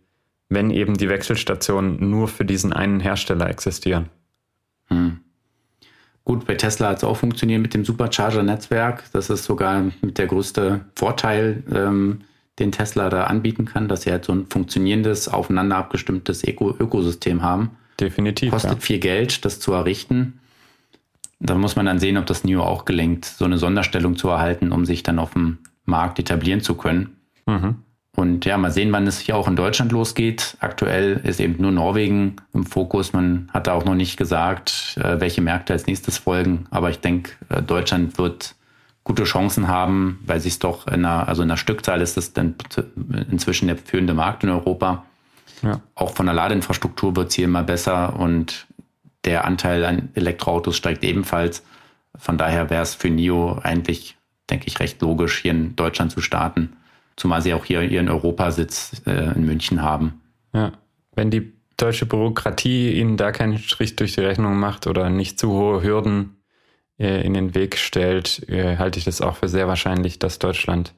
Speaker 1: wenn eben die Wechselstationen nur für diesen einen Hersteller existieren. Hm.
Speaker 2: Gut, bei Tesla hat es auch funktioniert mit dem Supercharger-Netzwerk. Das ist sogar mit der größte Vorteil, ähm, den Tesla da anbieten kann, dass sie halt so ein funktionierendes, aufeinander abgestimmtes Öko Ökosystem haben.
Speaker 1: Definitiv.
Speaker 2: Kostet ja. viel Geld, das zu errichten. Da muss man dann sehen, ob das NIO auch gelingt, so eine Sonderstellung zu erhalten, um sich dann auf dem Markt etablieren zu können. Mhm. Und ja, mal sehen, wann es hier auch in Deutschland losgeht. Aktuell ist eben nur Norwegen im Fokus. Man hat da auch noch nicht gesagt, äh, welche Märkte als nächstes folgen. Aber ich denke, äh, Deutschland wird gute Chancen haben, weil sich doch in einer, also in der Stückzahl ist es dann inzwischen der führende Markt in Europa. Ja. Auch von der Ladeinfrastruktur wird es hier immer besser und der Anteil an Elektroautos steigt ebenfalls. Von daher wäre es für NIO eigentlich, denke ich, recht logisch, hier in Deutschland zu starten. Zumal sie auch hier ihren Europasitz äh, in München haben.
Speaker 1: Ja, wenn die deutsche Bürokratie ihnen da keinen Strich durch die Rechnung macht oder nicht zu hohe Hürden äh, in den Weg stellt, äh, halte ich das auch für sehr wahrscheinlich, dass Deutschland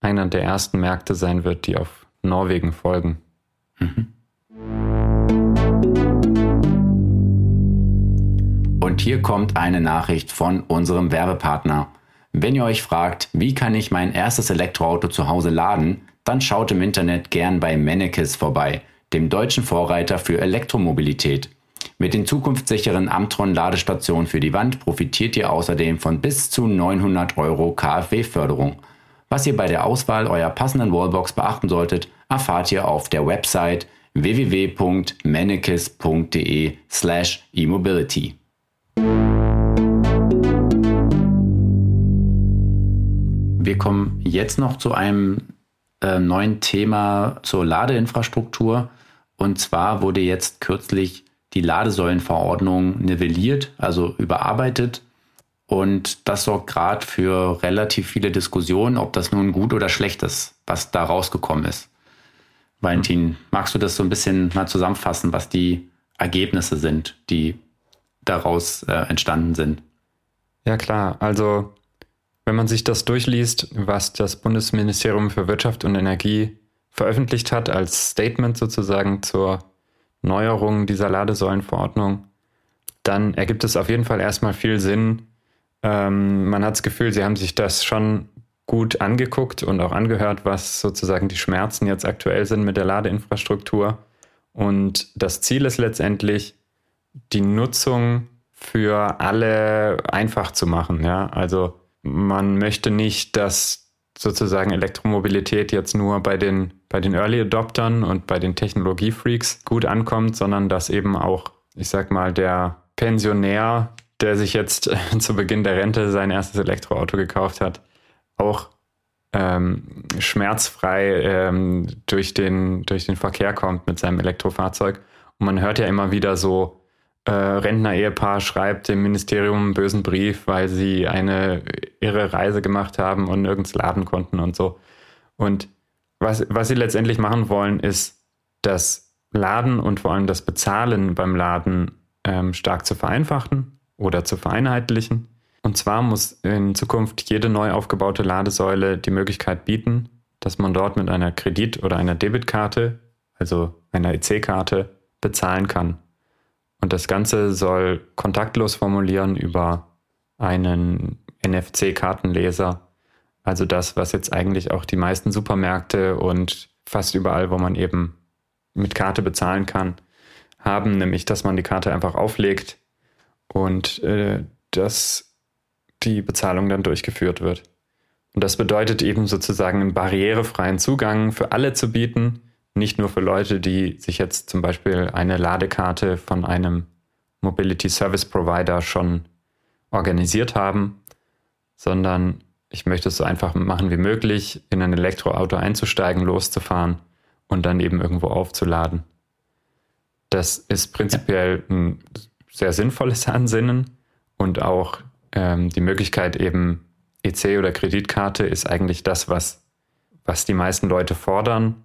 Speaker 1: einer der ersten Märkte sein wird, die auf Norwegen folgen. Mhm.
Speaker 2: Und hier kommt eine Nachricht von unserem Werbepartner. Wenn ihr euch fragt, wie kann ich mein erstes Elektroauto zu Hause laden, dann schaut im Internet gern bei Mennekes vorbei, dem deutschen Vorreiter für Elektromobilität. Mit den zukunftssicheren Amtron-Ladestationen für die Wand profitiert ihr außerdem von bis zu 900 Euro KfW-Förderung. Was ihr bei der Auswahl eurer passenden Wallbox beachten solltet, erfahrt ihr auf der Website www.mennekes.de slash e-mobility. Wir kommen jetzt noch zu einem äh, neuen Thema zur Ladeinfrastruktur. Und zwar wurde jetzt kürzlich die Ladesäulenverordnung nivelliert, also überarbeitet. Und das sorgt gerade für relativ viele Diskussionen, ob das nun gut oder schlecht ist, was da rausgekommen ist. Valentin, magst du das so ein bisschen mal zusammenfassen, was die Ergebnisse sind, die daraus äh, entstanden sind?
Speaker 1: Ja klar, also wenn man sich das durchliest, was das Bundesministerium für Wirtschaft und Energie veröffentlicht hat als Statement sozusagen zur Neuerung dieser Ladesäulenverordnung, dann ergibt es auf jeden Fall erstmal viel Sinn. Ähm, man hat das Gefühl, sie haben sich das schon gut angeguckt und auch angehört, was sozusagen die Schmerzen jetzt aktuell sind mit der Ladeinfrastruktur. Und das Ziel ist letztendlich, die Nutzung für alle einfach zu machen. Ja, also man möchte nicht, dass sozusagen Elektromobilität jetzt nur bei den, bei den Early Adoptern und bei den Technologiefreaks gut ankommt, sondern dass eben auch, ich sag mal, der Pensionär, der sich jetzt zu Beginn der Rente sein erstes Elektroauto gekauft hat, auch ähm, schmerzfrei ähm, durch, den, durch den Verkehr kommt mit seinem Elektrofahrzeug. Und man hört ja immer wieder so äh, Rentner-Ehepaar schreibt dem Ministerium einen bösen Brief, weil sie eine irre Reise gemacht haben und nirgends laden konnten und so. Und was, was sie letztendlich machen wollen, ist das Laden und vor allem das Bezahlen beim Laden ähm, stark zu vereinfachen oder zu vereinheitlichen. Und zwar muss in Zukunft jede neu aufgebaute Ladesäule die Möglichkeit bieten, dass man dort mit einer Kredit- oder einer Debitkarte, also einer EC-Karte, bezahlen kann. Und das Ganze soll kontaktlos formulieren über einen NFC-Kartenleser. Also das, was jetzt eigentlich auch die meisten Supermärkte und fast überall, wo man eben mit Karte bezahlen kann, haben, nämlich dass man die Karte einfach auflegt und äh, dass die Bezahlung dann durchgeführt wird. Und das bedeutet eben sozusagen einen barrierefreien Zugang für alle zu bieten, nicht nur für Leute, die sich jetzt zum Beispiel eine Ladekarte von einem Mobility Service Provider schon organisiert haben, sondern ich möchte es so einfach machen wie möglich, in ein Elektroauto einzusteigen, loszufahren und dann eben irgendwo aufzuladen. Das ist prinzipiell ein sehr sinnvolles Ansinnen und auch ähm, die Möglichkeit eben EC oder Kreditkarte ist eigentlich das, was, was die meisten Leute fordern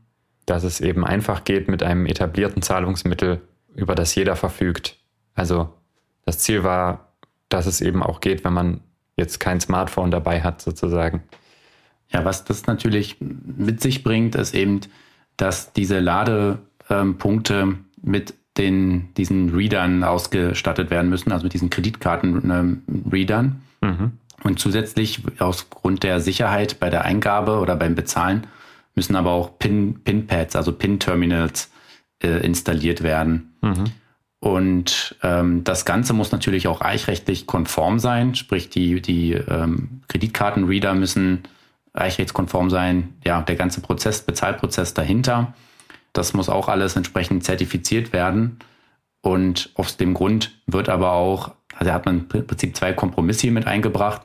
Speaker 1: dass es eben einfach geht mit einem etablierten Zahlungsmittel, über das jeder verfügt. Also das Ziel war, dass es eben auch geht, wenn man jetzt kein Smartphone dabei hat, sozusagen.
Speaker 2: Ja, was das natürlich mit sich bringt, ist eben, dass diese Ladepunkte mit den, diesen Readern ausgestattet werden müssen, also mit diesen Kreditkarten-Readern. Mhm. Und zusätzlich aus Grund der Sicherheit bei der Eingabe oder beim Bezahlen müssen aber auch Pin, Pin-Pads, also Pin-Terminals äh, installiert werden. Mhm. Und ähm, das Ganze muss natürlich auch eichrechtlich konform sein, sprich die, die ähm, Kreditkartenreader müssen eichrechtskonform sein, ja, der ganze Prozess, Bezahlprozess dahinter. Das muss auch alles entsprechend zertifiziert werden. Und aus dem Grund wird aber auch, also hat man im Prinzip zwei Kompromisse hier mit eingebracht.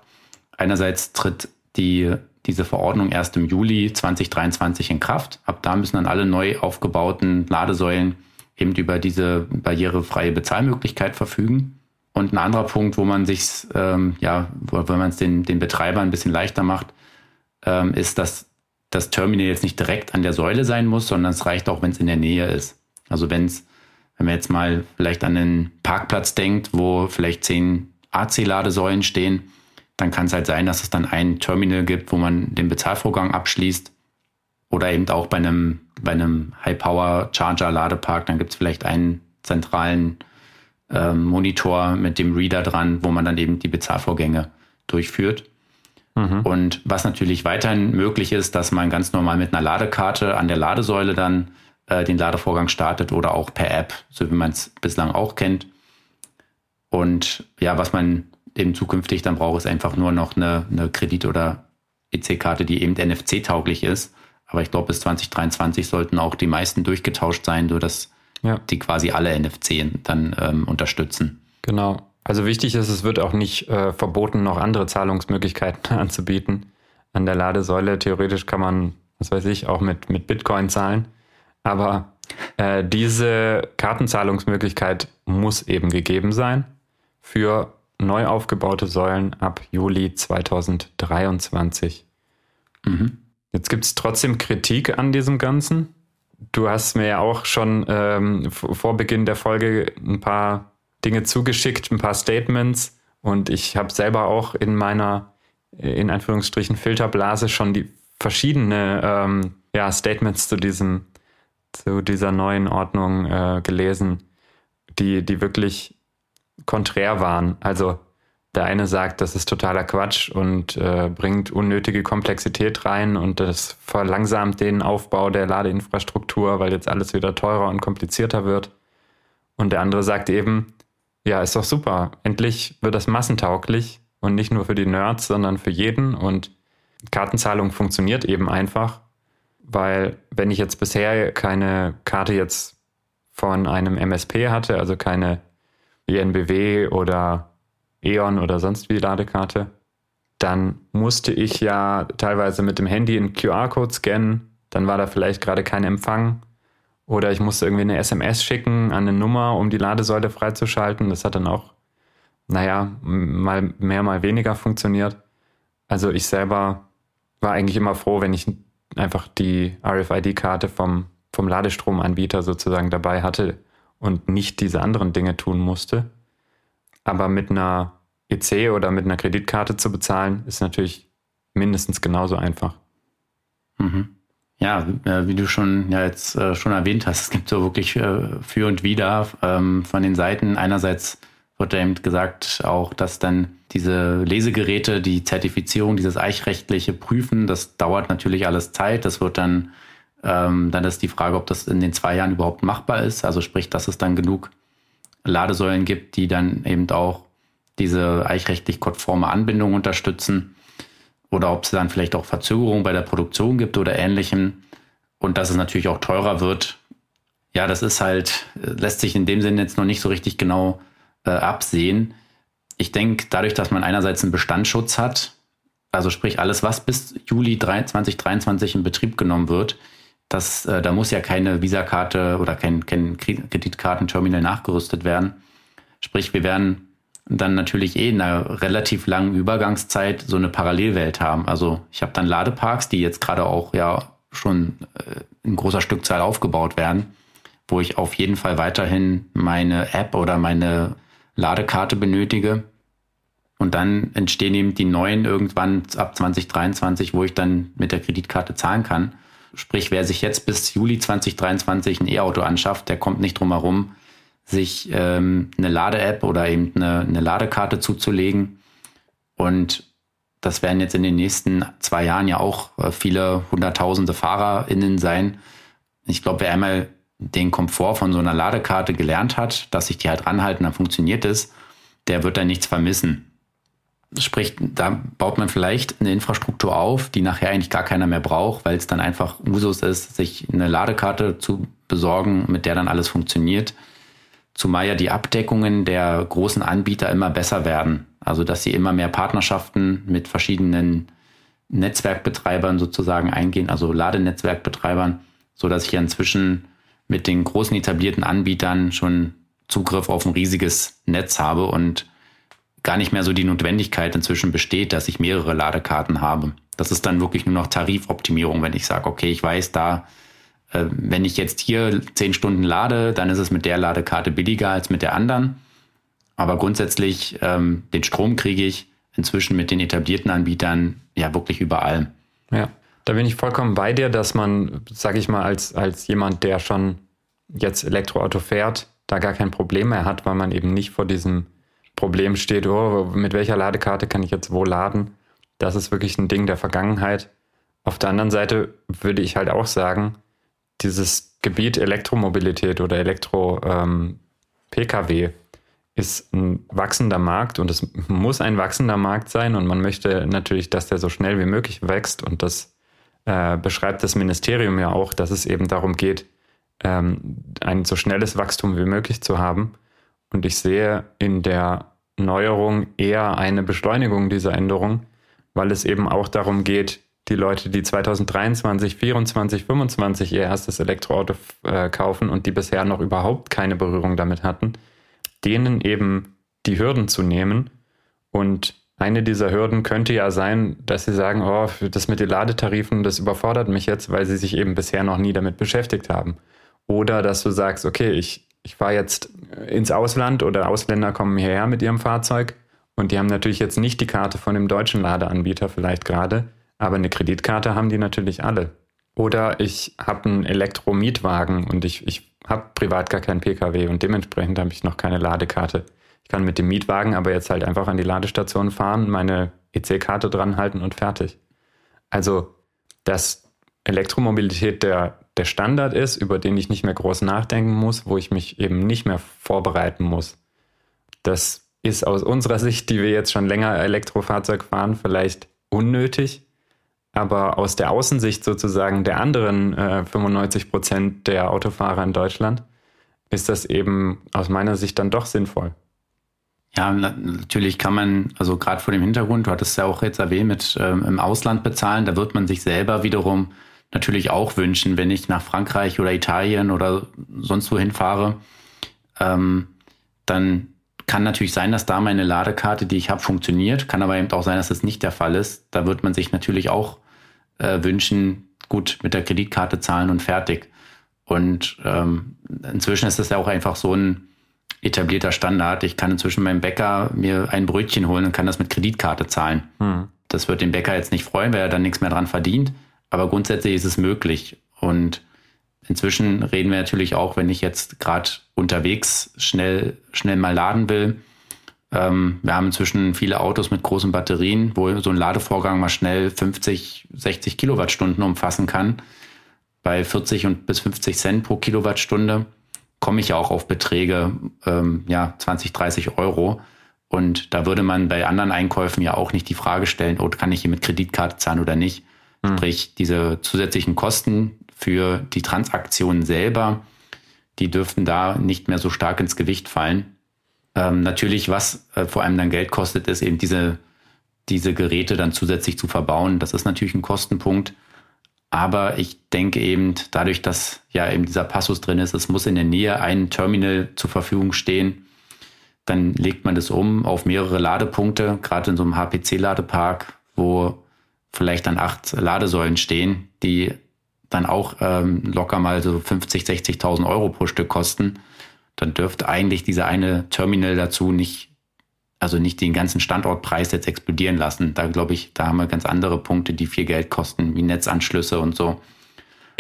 Speaker 2: Einerseits tritt die, diese Verordnung erst im Juli 2023 in Kraft. Ab da müssen dann alle neu aufgebauten Ladesäulen eben über diese barrierefreie Bezahlmöglichkeit verfügen. Und ein anderer Punkt, wo man sich, ähm, ja, wo man es den, den Betreibern ein bisschen leichter macht, ähm, ist, dass das Terminal jetzt nicht direkt an der Säule sein muss, sondern es reicht auch, wenn es in der Nähe ist. Also wenn es, wenn man jetzt mal vielleicht an einen Parkplatz denkt, wo vielleicht zehn AC-Ladesäulen stehen, dann kann es halt sein, dass es dann ein Terminal gibt, wo man den Bezahlvorgang abschließt oder eben auch bei einem, bei einem High-Power-Charger-Ladepark, dann gibt es vielleicht einen zentralen äh, Monitor mit dem Reader dran, wo man dann eben die Bezahlvorgänge durchführt. Mhm. Und was natürlich weiterhin möglich ist, dass man ganz normal mit einer Ladekarte an der Ladesäule dann äh, den Ladevorgang startet oder auch per App, so wie man es bislang auch kennt. Und ja, was man eben zukünftig dann braucht, ist einfach nur noch eine, eine Kredit- oder EC-Karte, die eben NFC-tauglich ist aber ich glaube, bis 2023 sollten auch die meisten durchgetauscht sein, sodass ja. die quasi alle NFC dann ähm, unterstützen.
Speaker 1: Genau. Also wichtig ist, es wird auch nicht äh, verboten, noch andere Zahlungsmöglichkeiten anzubieten. An der Ladesäule theoretisch kann man, was weiß ich, auch mit, mit Bitcoin zahlen. Aber äh, diese Kartenzahlungsmöglichkeit muss eben gegeben sein für neu aufgebaute Säulen ab Juli 2023. Mhm. Jetzt gibt es trotzdem Kritik an diesem Ganzen. Du hast mir ja auch schon ähm, vor Beginn der Folge ein paar Dinge zugeschickt, ein paar Statements. Und ich habe selber auch in meiner, in Anführungsstrichen, Filterblase schon die verschiedene ähm, ja, Statements zu diesem, zu dieser neuen Ordnung äh, gelesen, die, die wirklich konträr waren. Also der eine sagt, das ist totaler Quatsch und äh, bringt unnötige Komplexität rein und das verlangsamt den Aufbau der Ladeinfrastruktur, weil jetzt alles wieder teurer und komplizierter wird. Und der andere sagt eben, ja, ist doch super. Endlich wird das massentauglich und nicht nur für die Nerds, sondern für jeden. Und Kartenzahlung funktioniert eben einfach, weil wenn ich jetzt bisher keine Karte jetzt von einem MSP hatte, also keine INBW oder E.ON oder sonst wie Ladekarte, dann musste ich ja teilweise mit dem Handy einen QR-Code scannen, dann war da vielleicht gerade kein Empfang oder ich musste irgendwie eine SMS schicken an eine Nummer, um die Ladesäule freizuschalten. Das hat dann auch, naja, mal mehr, mal weniger funktioniert. Also ich selber war eigentlich immer froh, wenn ich einfach die RFID-Karte vom, vom Ladestromanbieter sozusagen dabei hatte und nicht diese anderen Dinge tun musste. Aber mit einer EC oder mit einer Kreditkarte zu bezahlen, ist natürlich mindestens genauso einfach.
Speaker 2: Mhm. Ja, äh, wie du schon ja jetzt äh, schon erwähnt hast, es gibt so wirklich äh, für und wider ähm, von den Seiten. Einerseits wird eben gesagt auch, dass dann diese Lesegeräte, die Zertifizierung, dieses eichrechtliche Prüfen, das dauert natürlich alles Zeit. Das wird dann, ähm, dann ist die Frage, ob das in den zwei Jahren überhaupt machbar ist. Also sprich, dass es dann genug Ladesäulen gibt, die dann eben auch diese eichrechtlich konforme Anbindung unterstützen oder ob es dann vielleicht auch Verzögerungen bei der Produktion gibt oder ähnlichem und dass es natürlich auch teurer wird. Ja, das ist halt, lässt sich in dem Sinne jetzt noch nicht so richtig genau äh, absehen. Ich denke, dadurch, dass man einerseits einen Bestandsschutz hat, also sprich alles, was bis Juli 2023 in Betrieb genommen wird, das, äh, da muss ja keine Visakarte oder kein, kein Kreditkartenterminal nachgerüstet werden. Sprich, wir werden dann natürlich eh in einer relativ langen Übergangszeit so eine Parallelwelt haben. Also ich habe dann Ladeparks, die jetzt gerade auch ja schon äh, in großer Stückzahl aufgebaut werden, wo ich auf jeden Fall weiterhin meine App oder meine Ladekarte benötige. Und dann entstehen eben die neuen irgendwann ab 2023, wo ich dann mit der Kreditkarte zahlen kann. Sprich, wer sich jetzt bis Juli 2023 ein E-Auto anschafft, der kommt nicht drum herum, sich ähm, eine Lade-App oder eben eine, eine Ladekarte zuzulegen. Und das werden jetzt in den nächsten zwei Jahren ja auch äh, viele hunderttausende FahrerInnen sein. Ich glaube, wer einmal den Komfort von so einer Ladekarte gelernt hat, dass sich die halt ranhalten, dann funktioniert es, der wird da nichts vermissen. Sprich, da baut man vielleicht eine Infrastruktur auf, die nachher eigentlich gar keiner mehr braucht, weil es dann einfach Usus ist, sich eine Ladekarte zu besorgen, mit der dann alles funktioniert. Zumal ja die Abdeckungen der großen Anbieter immer besser werden. Also, dass sie immer mehr Partnerschaften mit verschiedenen Netzwerkbetreibern sozusagen eingehen, also Ladenetzwerkbetreibern, so dass ich ja inzwischen mit den großen etablierten Anbietern schon Zugriff auf ein riesiges Netz habe und gar nicht mehr so die Notwendigkeit inzwischen besteht, dass ich mehrere Ladekarten habe. Das ist dann wirklich nur noch Tarifoptimierung, wenn ich sage, okay, ich weiß da, äh, wenn ich jetzt hier zehn Stunden lade, dann ist es mit der Ladekarte billiger als mit der anderen. Aber grundsätzlich, ähm, den Strom kriege ich inzwischen mit den etablierten Anbietern ja wirklich überall.
Speaker 1: Ja, da bin ich vollkommen bei dir, dass man, sage ich mal, als, als jemand, der schon jetzt Elektroauto fährt, da gar kein Problem mehr hat, weil man eben nicht vor diesem Problem steht, oh, mit welcher Ladekarte kann ich jetzt wo laden. Das ist wirklich ein Ding der Vergangenheit. Auf der anderen Seite würde ich halt auch sagen, dieses Gebiet Elektromobilität oder Elektro-Pkw ähm, ist ein wachsender Markt und es muss ein wachsender Markt sein und man möchte natürlich, dass der so schnell wie möglich wächst und das äh, beschreibt das Ministerium ja auch, dass es eben darum geht, ähm, ein so schnelles Wachstum wie möglich zu haben. Und ich sehe in der Neuerung eher eine Beschleunigung dieser Änderung, weil es eben auch darum geht, die Leute, die 2023, 2024, 2025 ihr erstes Elektroauto äh, kaufen und die bisher noch überhaupt keine Berührung damit hatten, denen eben die Hürden zu nehmen. Und eine dieser Hürden könnte ja sein, dass sie sagen, oh, das mit den Ladetarifen, das überfordert mich jetzt, weil sie sich eben bisher noch nie damit beschäftigt haben. Oder dass du sagst, okay, ich, ich fahre jetzt ins Ausland oder Ausländer kommen hierher mit ihrem Fahrzeug und die haben natürlich jetzt nicht die Karte von dem deutschen Ladeanbieter vielleicht gerade, aber eine Kreditkarte haben die natürlich alle. Oder ich habe einen Elektromietwagen und ich, ich habe privat gar keinen Pkw und dementsprechend habe ich noch keine Ladekarte. Ich kann mit dem Mietwagen aber jetzt halt einfach an die Ladestation fahren, meine EC-Karte dranhalten und fertig. Also, dass Elektromobilität der der Standard ist, über den ich nicht mehr groß nachdenken muss, wo ich mich eben nicht mehr vorbereiten muss. Das ist aus unserer Sicht, die wir jetzt schon länger Elektrofahrzeug fahren, vielleicht unnötig. Aber aus der Außensicht sozusagen der anderen äh, 95 Prozent der Autofahrer in Deutschland ist das eben aus meiner Sicht dann doch sinnvoll.
Speaker 2: Ja, natürlich kann man, also gerade vor dem Hintergrund, du hattest ja auch jetzt erwähnt, mit ähm, im Ausland bezahlen, da wird man sich selber wiederum natürlich auch wünschen, wenn ich nach Frankreich oder Italien oder sonst wohin fahre, ähm, dann kann natürlich sein, dass da meine Ladekarte, die ich habe, funktioniert. Kann aber eben auch sein, dass das nicht der Fall ist. Da wird man sich natürlich auch äh, wünschen, gut mit der Kreditkarte zahlen und fertig. Und ähm, inzwischen ist das ja auch einfach so ein etablierter Standard. Ich kann inzwischen beim Bäcker mir ein Brötchen holen und kann das mit Kreditkarte zahlen. Hm. Das wird den Bäcker jetzt nicht freuen, weil er dann nichts mehr dran verdient. Aber grundsätzlich ist es möglich. Und inzwischen reden wir natürlich auch, wenn ich jetzt gerade unterwegs schnell, schnell mal laden will. Ähm, wir haben inzwischen viele Autos mit großen Batterien, wo so ein Ladevorgang mal schnell 50, 60 Kilowattstunden umfassen kann. Bei 40 und bis 50 Cent pro Kilowattstunde komme ich ja auch auf Beträge, ähm, ja, 20, 30 Euro. Und da würde man bei anderen Einkäufen ja auch nicht die Frage stellen, oh, kann ich hier mit Kreditkarte zahlen oder nicht? Mhm. Sprich, diese zusätzlichen Kosten für die Transaktion selber, die dürften da nicht mehr so stark ins Gewicht fallen. Ähm, natürlich, was äh, vor allem dann Geld kostet, ist eben diese, diese Geräte dann zusätzlich zu verbauen. Das ist natürlich ein Kostenpunkt. Aber ich denke eben, dadurch, dass ja eben dieser Passus drin ist, es muss in der Nähe ein Terminal zur Verfügung stehen, dann legt man das um auf mehrere Ladepunkte, gerade in so einem HPC-Ladepark, wo vielleicht dann acht Ladesäulen stehen, die dann auch ähm, locker mal so 50, 60.000 Euro pro Stück kosten, dann dürfte eigentlich dieser eine Terminal dazu nicht, also nicht den ganzen Standortpreis jetzt explodieren lassen. Da glaube ich, da haben wir ganz andere Punkte, die viel Geld kosten, wie Netzanschlüsse und so.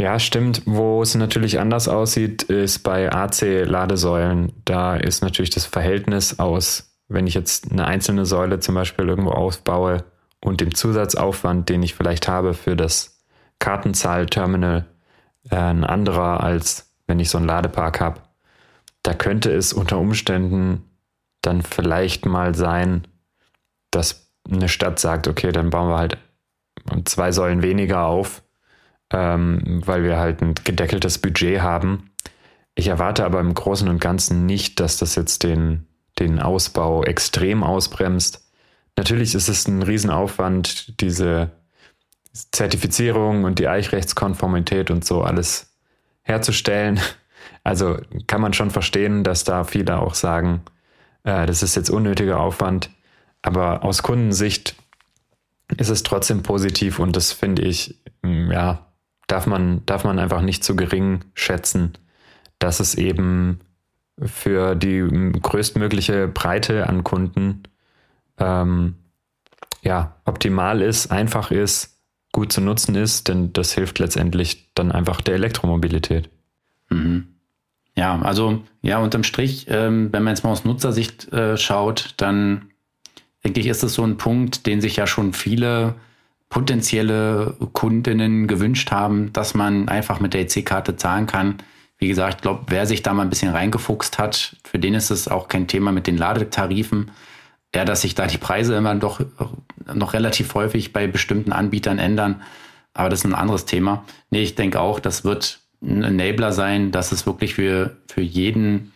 Speaker 1: Ja, stimmt. Wo es natürlich anders aussieht, ist bei AC-Ladesäulen. Da ist natürlich das Verhältnis aus, wenn ich jetzt eine einzelne Säule zum Beispiel irgendwo aufbaue und dem Zusatzaufwand, den ich vielleicht habe für das Kartenzahlterminal, äh, ein anderer, als wenn ich so einen Ladepark habe. Da könnte es unter Umständen dann vielleicht mal sein, dass eine Stadt sagt, okay, dann bauen wir halt zwei Säulen weniger auf ähm, weil wir halt ein gedeckeltes Budget haben. Ich erwarte aber im Großen und Ganzen nicht, dass das jetzt den, den Ausbau extrem ausbremst. Natürlich ist es ein Riesenaufwand, diese Zertifizierung und die Eichrechtskonformität und so alles herzustellen. Also kann man schon verstehen, dass da viele auch sagen, äh, das ist jetzt unnötiger Aufwand. Aber aus Kundensicht ist es trotzdem positiv und das finde ich, ja, darf man, darf man einfach nicht zu gering schätzen, dass es eben für die größtmögliche Breite an Kunden ähm, ja, optimal ist, einfach ist, gut zu nutzen ist, denn das hilft letztendlich dann einfach der Elektromobilität.
Speaker 2: Mhm. Ja, also ja, unterm Strich, ähm, wenn man jetzt mal aus Nutzersicht äh, schaut, dann denke ich, ist es so ein Punkt, den sich ja schon viele potenzielle Kundinnen gewünscht haben, dass man einfach mit der EC-Karte zahlen kann. Wie gesagt, ich glaube, wer sich da mal ein bisschen reingefuchst hat, für den ist es auch kein Thema mit den Ladetarifen. Ja, dass sich da die Preise immer doch noch relativ häufig bei bestimmten Anbietern ändern. Aber das ist ein anderes Thema. Nee, ich denke auch, das wird ein Enabler sein, dass es wirklich für, für jeden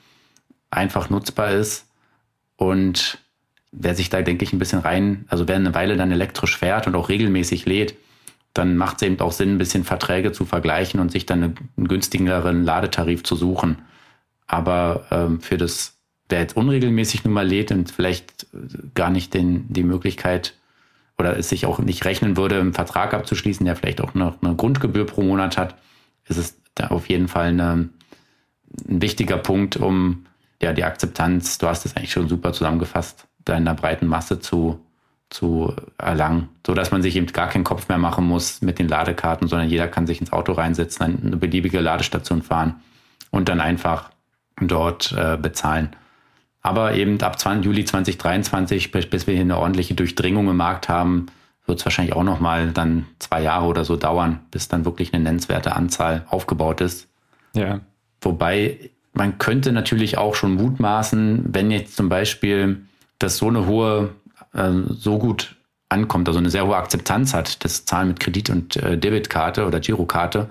Speaker 2: einfach nutzbar ist. Und wer sich da, denke ich, ein bisschen rein, also wer eine Weile dann elektrisch fährt und auch regelmäßig lädt, dann macht es eben auch Sinn, ein bisschen Verträge zu vergleichen und sich dann einen günstigeren Ladetarif zu suchen. Aber ähm, für das, wer jetzt unregelmäßig nur mal lädt und vielleicht gar nicht den, die Möglichkeit oder es sich auch nicht rechnen würde, einen Vertrag abzuschließen, der vielleicht auch noch eine Grundgebühr pro Monat hat, ist es da auf jeden Fall eine, ein wichtiger Punkt, um ja die Akzeptanz, du hast es eigentlich schon super zusammengefasst, da in der breiten Masse zu, zu erlangen, so dass man sich eben gar keinen Kopf mehr machen muss mit den Ladekarten, sondern jeder kann sich ins Auto reinsetzen, eine beliebige Ladestation fahren und dann einfach dort äh, bezahlen. Aber eben ab 20, Juli 2023, bis, wir hier eine ordentliche Durchdringung im Markt haben, wird es wahrscheinlich auch noch mal dann zwei Jahre oder so dauern, bis dann wirklich eine nennenswerte Anzahl aufgebaut ist. Ja. Wobei man könnte natürlich auch schon mutmaßen, wenn jetzt zum Beispiel das so eine hohe, äh, so gut ankommt, also eine sehr hohe Akzeptanz hat, das Zahlen mit Kredit- und äh, Debitkarte oder Girokarte,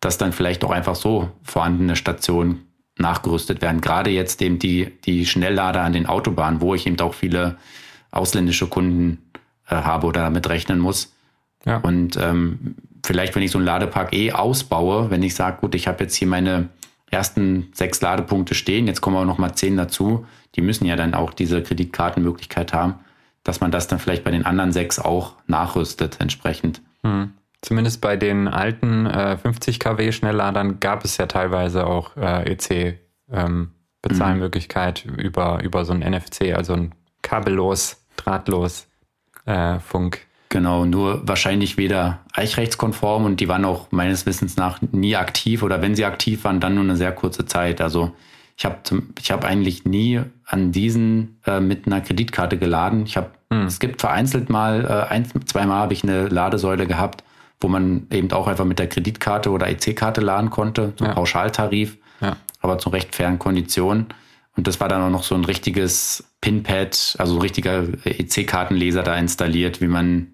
Speaker 2: dass dann vielleicht auch einfach so vorhandene Stationen nachgerüstet werden. Gerade jetzt eben die, die Schnelllader an den Autobahnen, wo ich eben auch viele ausländische Kunden äh, habe oder damit rechnen muss. Ja. Und ähm, vielleicht, wenn ich so einen Ladepark eh ausbaue, wenn ich sage, gut, ich habe jetzt hier meine ersten sechs Ladepunkte stehen, jetzt kommen auch noch mal zehn dazu, die müssen ja dann auch diese Kreditkartenmöglichkeit haben, dass man das dann vielleicht bei den anderen sechs auch nachrüstet entsprechend. Hm.
Speaker 1: Zumindest bei den alten äh, 50 kW Schnellladern gab es ja teilweise auch äh, EC ähm, Bezahlmöglichkeit mhm. über, über so ein NFC, also ein kabellos, drahtlos äh, Funk.
Speaker 2: Genau, nur wahrscheinlich weder eichrechtskonform und die waren auch meines Wissens nach nie aktiv oder wenn sie aktiv waren, dann nur eine sehr kurze Zeit. Also ich habe ich hab eigentlich nie an diesen äh, mit einer Kreditkarte geladen. Ich habe, hm. es gibt vereinzelt mal, äh, ein, zweimal habe ich eine Ladesäule gehabt, wo man eben auch einfach mit der Kreditkarte oder EC-Karte laden konnte, so ja. Pauschaltarif, ja. aber zu recht fairen Konditionen. Und das war dann auch noch so ein richtiges Pinpad, also ein richtiger EC-Kartenleser da installiert, wie man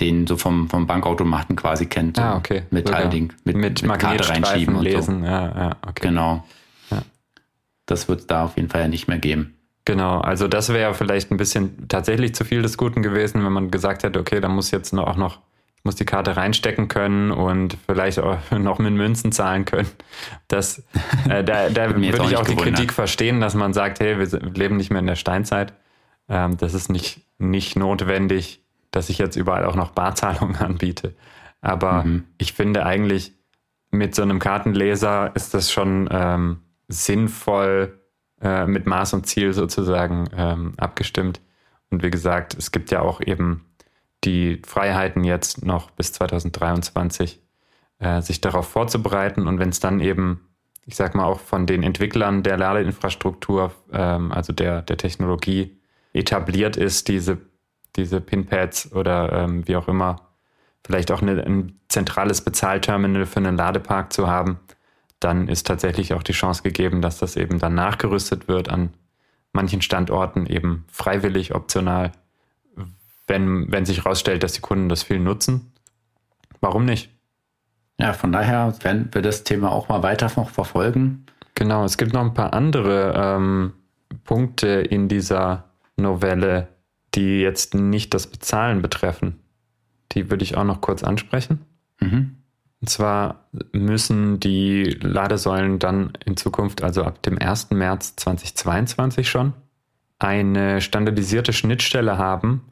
Speaker 2: den so vom, vom Bankautomaten quasi kennt.
Speaker 1: Ah, okay.
Speaker 2: Metallding.
Speaker 1: Mit, mit, mit Karte reinschieben und lesen. So. Ja, ja,
Speaker 2: okay. Genau. Ja. Das wird es da auf jeden Fall ja nicht mehr geben.
Speaker 1: Genau, also das wäre vielleicht ein bisschen tatsächlich zu viel des Guten gewesen, wenn man gesagt hätte, okay, da muss jetzt auch noch, muss die Karte reinstecken können und vielleicht auch noch mit Münzen zahlen können. Das, äh, da da würde ich auch die Kritik verstehen, dass man sagt, hey, wir leben nicht mehr in der Steinzeit. Ähm, das ist nicht, nicht notwendig dass ich jetzt überall auch noch Barzahlungen anbiete. Aber mhm. ich finde eigentlich, mit so einem Kartenleser ist das schon ähm, sinnvoll äh, mit Maß und Ziel sozusagen ähm, abgestimmt. Und wie gesagt, es gibt ja auch eben die Freiheiten jetzt noch bis 2023, äh, sich darauf vorzubereiten. Und wenn es dann eben, ich sag mal, auch von den Entwicklern der Ladeinfrastruktur, ähm, also der, der Technologie etabliert ist, diese, diese Pinpads oder ähm, wie auch immer, vielleicht auch eine, ein zentrales Bezahlterminal für einen Ladepark zu haben, dann ist tatsächlich auch die Chance gegeben, dass das eben dann nachgerüstet wird an manchen Standorten eben freiwillig, optional, wenn, wenn sich herausstellt, dass die Kunden das viel nutzen. Warum nicht?
Speaker 2: Ja, von daher werden wir das Thema auch mal weiter noch verfolgen.
Speaker 1: Genau, es gibt noch ein paar andere ähm, Punkte in dieser Novelle, die jetzt nicht das Bezahlen betreffen. Die würde ich auch noch kurz ansprechen. Mhm. Und zwar müssen die Ladesäulen dann in Zukunft, also ab dem 1. März 2022 schon, eine standardisierte Schnittstelle haben,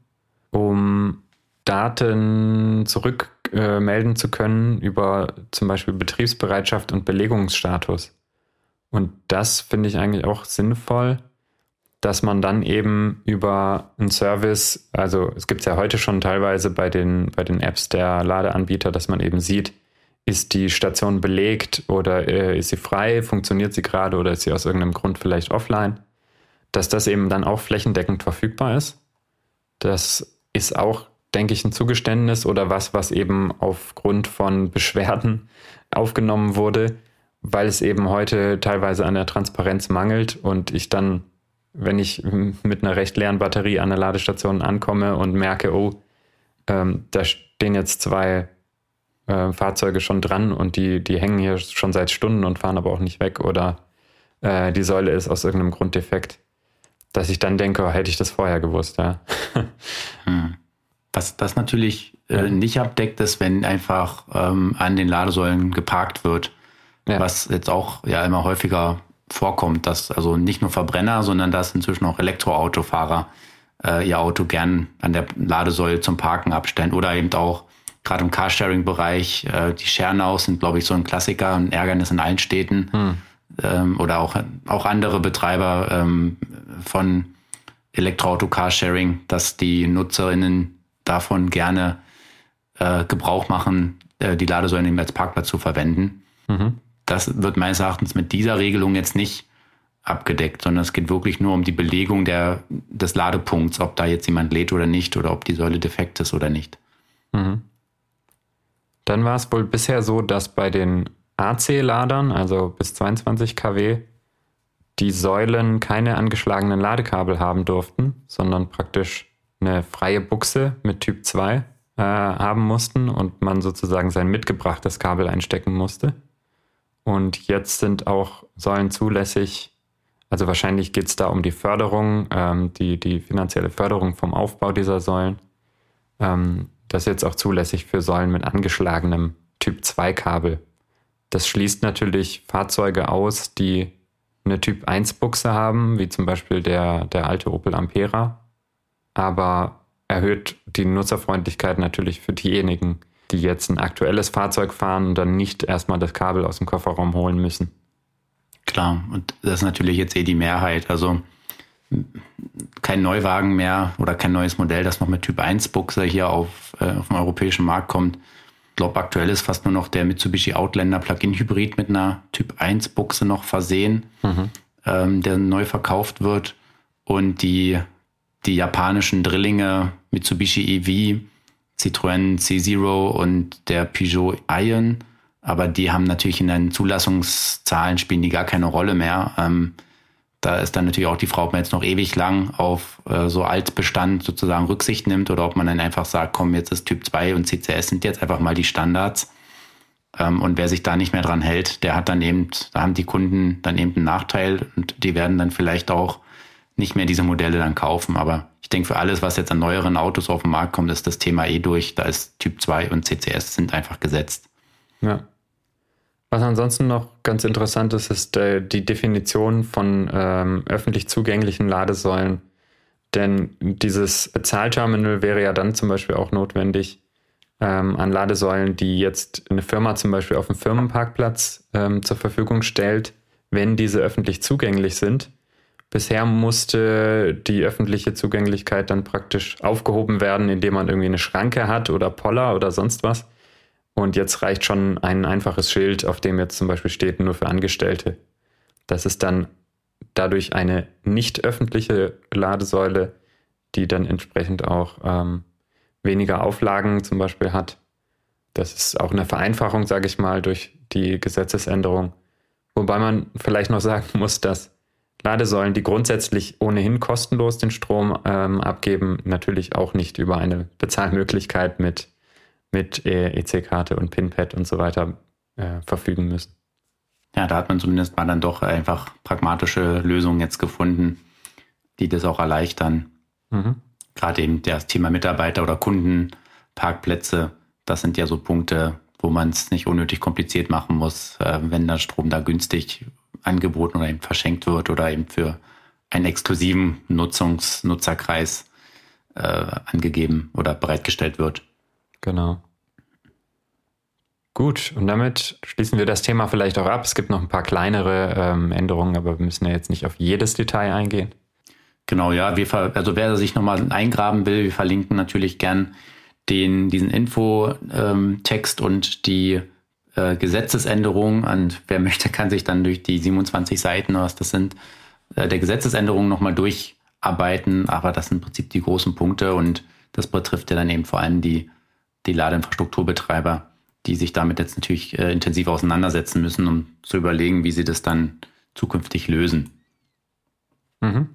Speaker 1: um Daten zurückmelden äh, zu können über zum Beispiel Betriebsbereitschaft und Belegungsstatus. Und das finde ich eigentlich auch sinnvoll, dass man dann eben über einen Service, also es gibt es ja heute schon teilweise bei den, bei den Apps der Ladeanbieter, dass man eben sieht, ist die Station belegt oder äh, ist sie frei, funktioniert sie gerade oder ist sie aus irgendeinem Grund vielleicht offline, dass das eben dann auch flächendeckend verfügbar ist. Das ist auch, denke ich, ein Zugeständnis oder was, was eben aufgrund von Beschwerden aufgenommen wurde, weil es eben heute teilweise an der Transparenz mangelt und ich dann wenn ich mit einer recht leeren Batterie an der Ladestation ankomme und merke, oh, ähm, da stehen jetzt zwei äh, Fahrzeuge schon dran und die, die hängen hier schon seit Stunden und fahren aber auch nicht weg oder äh, die Säule ist aus irgendeinem Grund defekt, dass ich dann denke, oh, hätte ich das vorher gewusst, ja.
Speaker 2: hm. Was das natürlich äh, nicht abdeckt, ist, wenn einfach ähm, an den Ladesäulen geparkt wird, ja. was jetzt auch ja immer häufiger vorkommt, dass also nicht nur Verbrenner, sondern dass inzwischen auch Elektroautofahrer äh, ihr Auto gern an der Ladesäule zum Parken abstellen oder eben auch gerade im Carsharing-Bereich, äh, die Schernaus sind, glaube ich, so ein Klassiker, ein Ärgernis in allen Städten hm. Ähm, oder auch, auch andere Betreiber ähm, von Elektroauto-Carsharing, dass die NutzerInnen davon gerne äh, Gebrauch machen, äh, die Ladesäule eben als Parkplatz zu verwenden. Mhm das wird meines Erachtens mit dieser Regelung jetzt nicht abgedeckt, sondern es geht wirklich nur um die Belegung der, des Ladepunkts, ob da jetzt jemand lädt oder nicht oder ob die Säule defekt ist oder nicht. Mhm.
Speaker 1: Dann war es wohl bisher so, dass bei den AC-Ladern, also bis 22 kW, die Säulen keine angeschlagenen Ladekabel haben durften, sondern praktisch eine freie Buchse mit Typ 2 äh, haben mussten und man sozusagen sein mitgebrachtes Kabel einstecken musste. Und jetzt sind auch Säulen zulässig. Also wahrscheinlich geht es da um die Förderung, ähm, die, die finanzielle Förderung vom Aufbau dieser Säulen. Ähm, das ist jetzt auch zulässig für Säulen mit angeschlagenem Typ 2 Kabel. Das schließt natürlich Fahrzeuge aus, die eine Typ 1 Buchse haben, wie zum Beispiel der, der alte Opel Ampera, aber erhöht die Nutzerfreundlichkeit natürlich für diejenigen, die jetzt ein aktuelles Fahrzeug fahren und dann nicht erstmal das Kabel aus dem Kofferraum holen müssen.
Speaker 2: Klar, und das ist natürlich jetzt eh die Mehrheit. Also kein Neuwagen mehr oder kein neues Modell, das noch mit Typ 1 Buchse hier auf, äh, auf dem europäischen Markt kommt. Ich glaube, aktuell ist fast nur noch der Mitsubishi Outlander Plug-in Hybrid mit einer Typ 1 Buchse noch versehen, mhm. ähm, der neu verkauft wird. Und die, die japanischen Drillinge Mitsubishi EV Citroën C0 und der Peugeot Ion. Aber die haben natürlich in den Zulassungszahlen spielen die gar keine Rolle mehr. Ähm, da ist dann natürlich auch die Frage, ob man jetzt noch ewig lang auf äh, so Altbestand sozusagen Rücksicht nimmt oder ob man dann einfach sagt, komm, jetzt ist Typ 2 und CCS sind jetzt einfach mal die Standards. Ähm, und wer sich da nicht mehr dran hält, der hat dann eben, da haben die Kunden dann eben einen Nachteil und die werden dann vielleicht auch nicht mehr diese Modelle dann kaufen. Aber ich denke, für alles, was jetzt an neueren Autos auf den Markt kommt, ist das Thema eh durch. Da ist Typ 2 und CCS sind einfach gesetzt.
Speaker 1: Ja. Was ansonsten noch ganz interessant ist, ist äh, die Definition von ähm, öffentlich zugänglichen Ladesäulen. Denn dieses Bezahlterminal wäre ja dann zum Beispiel auch notwendig ähm, an Ladesäulen, die jetzt eine Firma zum Beispiel auf dem Firmenparkplatz ähm, zur Verfügung stellt, wenn diese öffentlich zugänglich sind. Bisher musste die öffentliche Zugänglichkeit dann praktisch aufgehoben werden, indem man irgendwie eine Schranke hat oder Poller oder sonst was. Und jetzt reicht schon ein einfaches Schild, auf dem jetzt zum Beispiel steht, nur für Angestellte. Das ist dann dadurch eine nicht öffentliche Ladesäule, die dann entsprechend auch ähm, weniger Auflagen zum Beispiel hat. Das ist auch eine Vereinfachung, sage ich mal, durch die Gesetzesänderung. Wobei man vielleicht noch sagen muss, dass Ladesäulen, die grundsätzlich ohnehin kostenlos den Strom ähm, abgeben, natürlich auch nicht über eine Bezahlmöglichkeit mit, mit EC-Karte und PIN-Pad und so weiter äh, verfügen müssen.
Speaker 2: Ja, da hat man zumindest mal dann doch einfach pragmatische Lösungen jetzt gefunden, die das auch erleichtern. Mhm. Gerade eben das Thema Mitarbeiter oder Kundenparkplätze, das sind ja so Punkte, wo man es nicht unnötig kompliziert machen muss, äh, wenn der Strom da günstig angeboten oder eben verschenkt wird oder eben für einen exklusiven Nutzungs Nutzerkreis äh, angegeben oder bereitgestellt wird.
Speaker 1: Genau. Gut, und damit schließen wir das Thema vielleicht auch ab. Es gibt noch ein paar kleinere ähm, Änderungen, aber wir müssen ja jetzt nicht auf jedes Detail eingehen.
Speaker 2: Genau, ja, also wer sich nochmal eingraben will, wir verlinken natürlich gern den, diesen Infotext ähm, und die äh, Gesetzesänderung. Und wer möchte, kann sich dann durch die 27 Seiten, was das sind, äh, der Gesetzesänderung nochmal durcharbeiten. Aber das sind im Prinzip die großen Punkte und das betrifft ja dann eben vor allem die, die Ladeinfrastrukturbetreiber die sich damit jetzt natürlich äh, intensiv auseinandersetzen müssen, um zu überlegen, wie sie das dann zukünftig lösen. Mhm.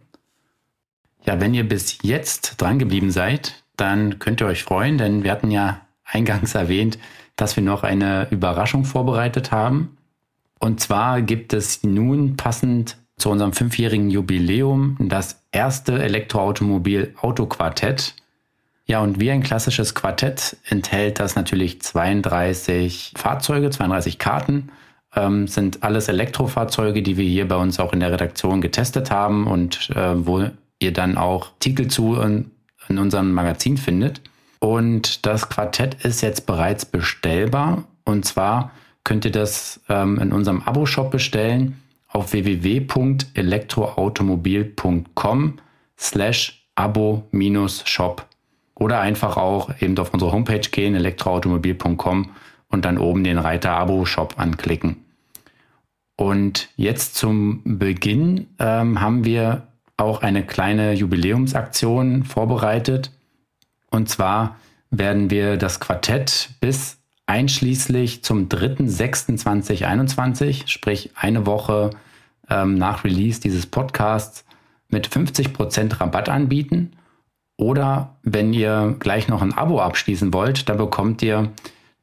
Speaker 2: Ja, wenn ihr bis jetzt dran geblieben seid, dann könnt ihr euch freuen, denn wir hatten ja eingangs erwähnt, dass wir noch eine Überraschung vorbereitet haben. Und zwar gibt es nun passend zu unserem fünfjährigen Jubiläum das erste Elektroautomobil Autoquartett ja, und wie ein klassisches Quartett enthält das natürlich 32 Fahrzeuge, 32 Karten. Ähm, sind alles Elektrofahrzeuge, die wir hier bei uns auch in der Redaktion getestet haben und äh, wo ihr dann auch Artikel zu in, in unserem Magazin findet. Und das Quartett ist jetzt bereits bestellbar. Und zwar könnt ihr das ähm, in unserem Abo-Shop bestellen auf www.elektroautomobil.com slash abo-shop. Oder einfach auch eben auf unsere Homepage gehen, elektroautomobil.com und dann oben den Reiter Abo-Shop anklicken. Und jetzt zum Beginn ähm, haben wir auch eine kleine Jubiläumsaktion vorbereitet. Und zwar werden wir das Quartett bis einschließlich zum 3.6.2021, sprich eine Woche ähm, nach Release dieses Podcasts, mit 50% Rabatt anbieten. Oder wenn ihr gleich noch ein Abo abschließen wollt, dann bekommt ihr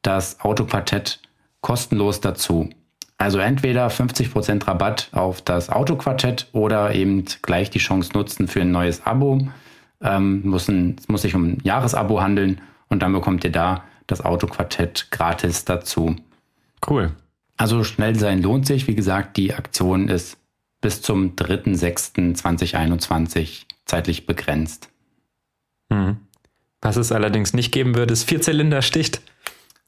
Speaker 2: das Autoquartett kostenlos dazu. Also entweder 50% Rabatt auf das Autoquartett oder eben gleich die Chance nutzen für ein neues Abo. Ähm, muss, ein, muss sich um ein Jahresabo handeln und dann bekommt ihr da das Autoquartett gratis dazu.
Speaker 1: Cool.
Speaker 2: Also schnell sein lohnt sich. Wie gesagt, die Aktion ist bis zum 3.6.2021 zeitlich begrenzt.
Speaker 1: Hm. Was es allerdings nicht geben würde, ist Vierzylinder-Sticht.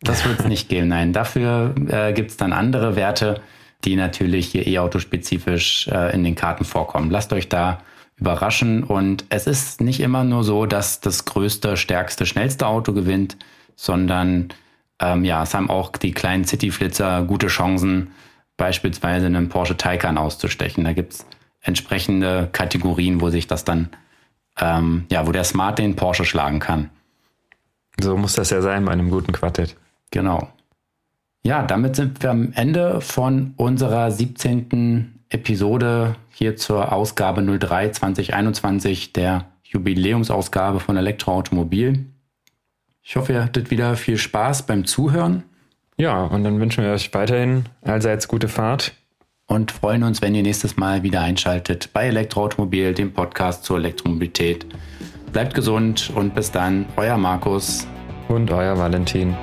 Speaker 2: Das wird es nicht geben, nein. Dafür äh, gibt es dann andere Werte, die natürlich hier E-Auto-spezifisch äh, in den Karten vorkommen. Lasst euch da überraschen. Und es ist nicht immer nur so, dass das größte, stärkste, schnellste Auto gewinnt, sondern ähm, ja, es haben auch die kleinen City-Flitzer gute Chancen, beispielsweise einen Porsche Taycan auszustechen. Da gibt es entsprechende Kategorien, wo sich das dann ähm, ja, wo der Smart den Porsche schlagen kann.
Speaker 1: So muss das ja sein bei einem guten Quartett.
Speaker 2: Genau. Ja, damit sind wir am Ende von unserer 17. Episode hier zur Ausgabe 03 2021 der Jubiläumsausgabe von Elektroautomobil. Ich hoffe, ihr hattet wieder viel Spaß beim Zuhören.
Speaker 1: Ja, und dann wünschen wir euch weiterhin allseits gute Fahrt
Speaker 2: und freuen uns, wenn ihr nächstes Mal wieder einschaltet bei Elektroautomobil, dem Podcast zur Elektromobilität. Bleibt gesund und bis dann, euer Markus
Speaker 1: und euer Valentin.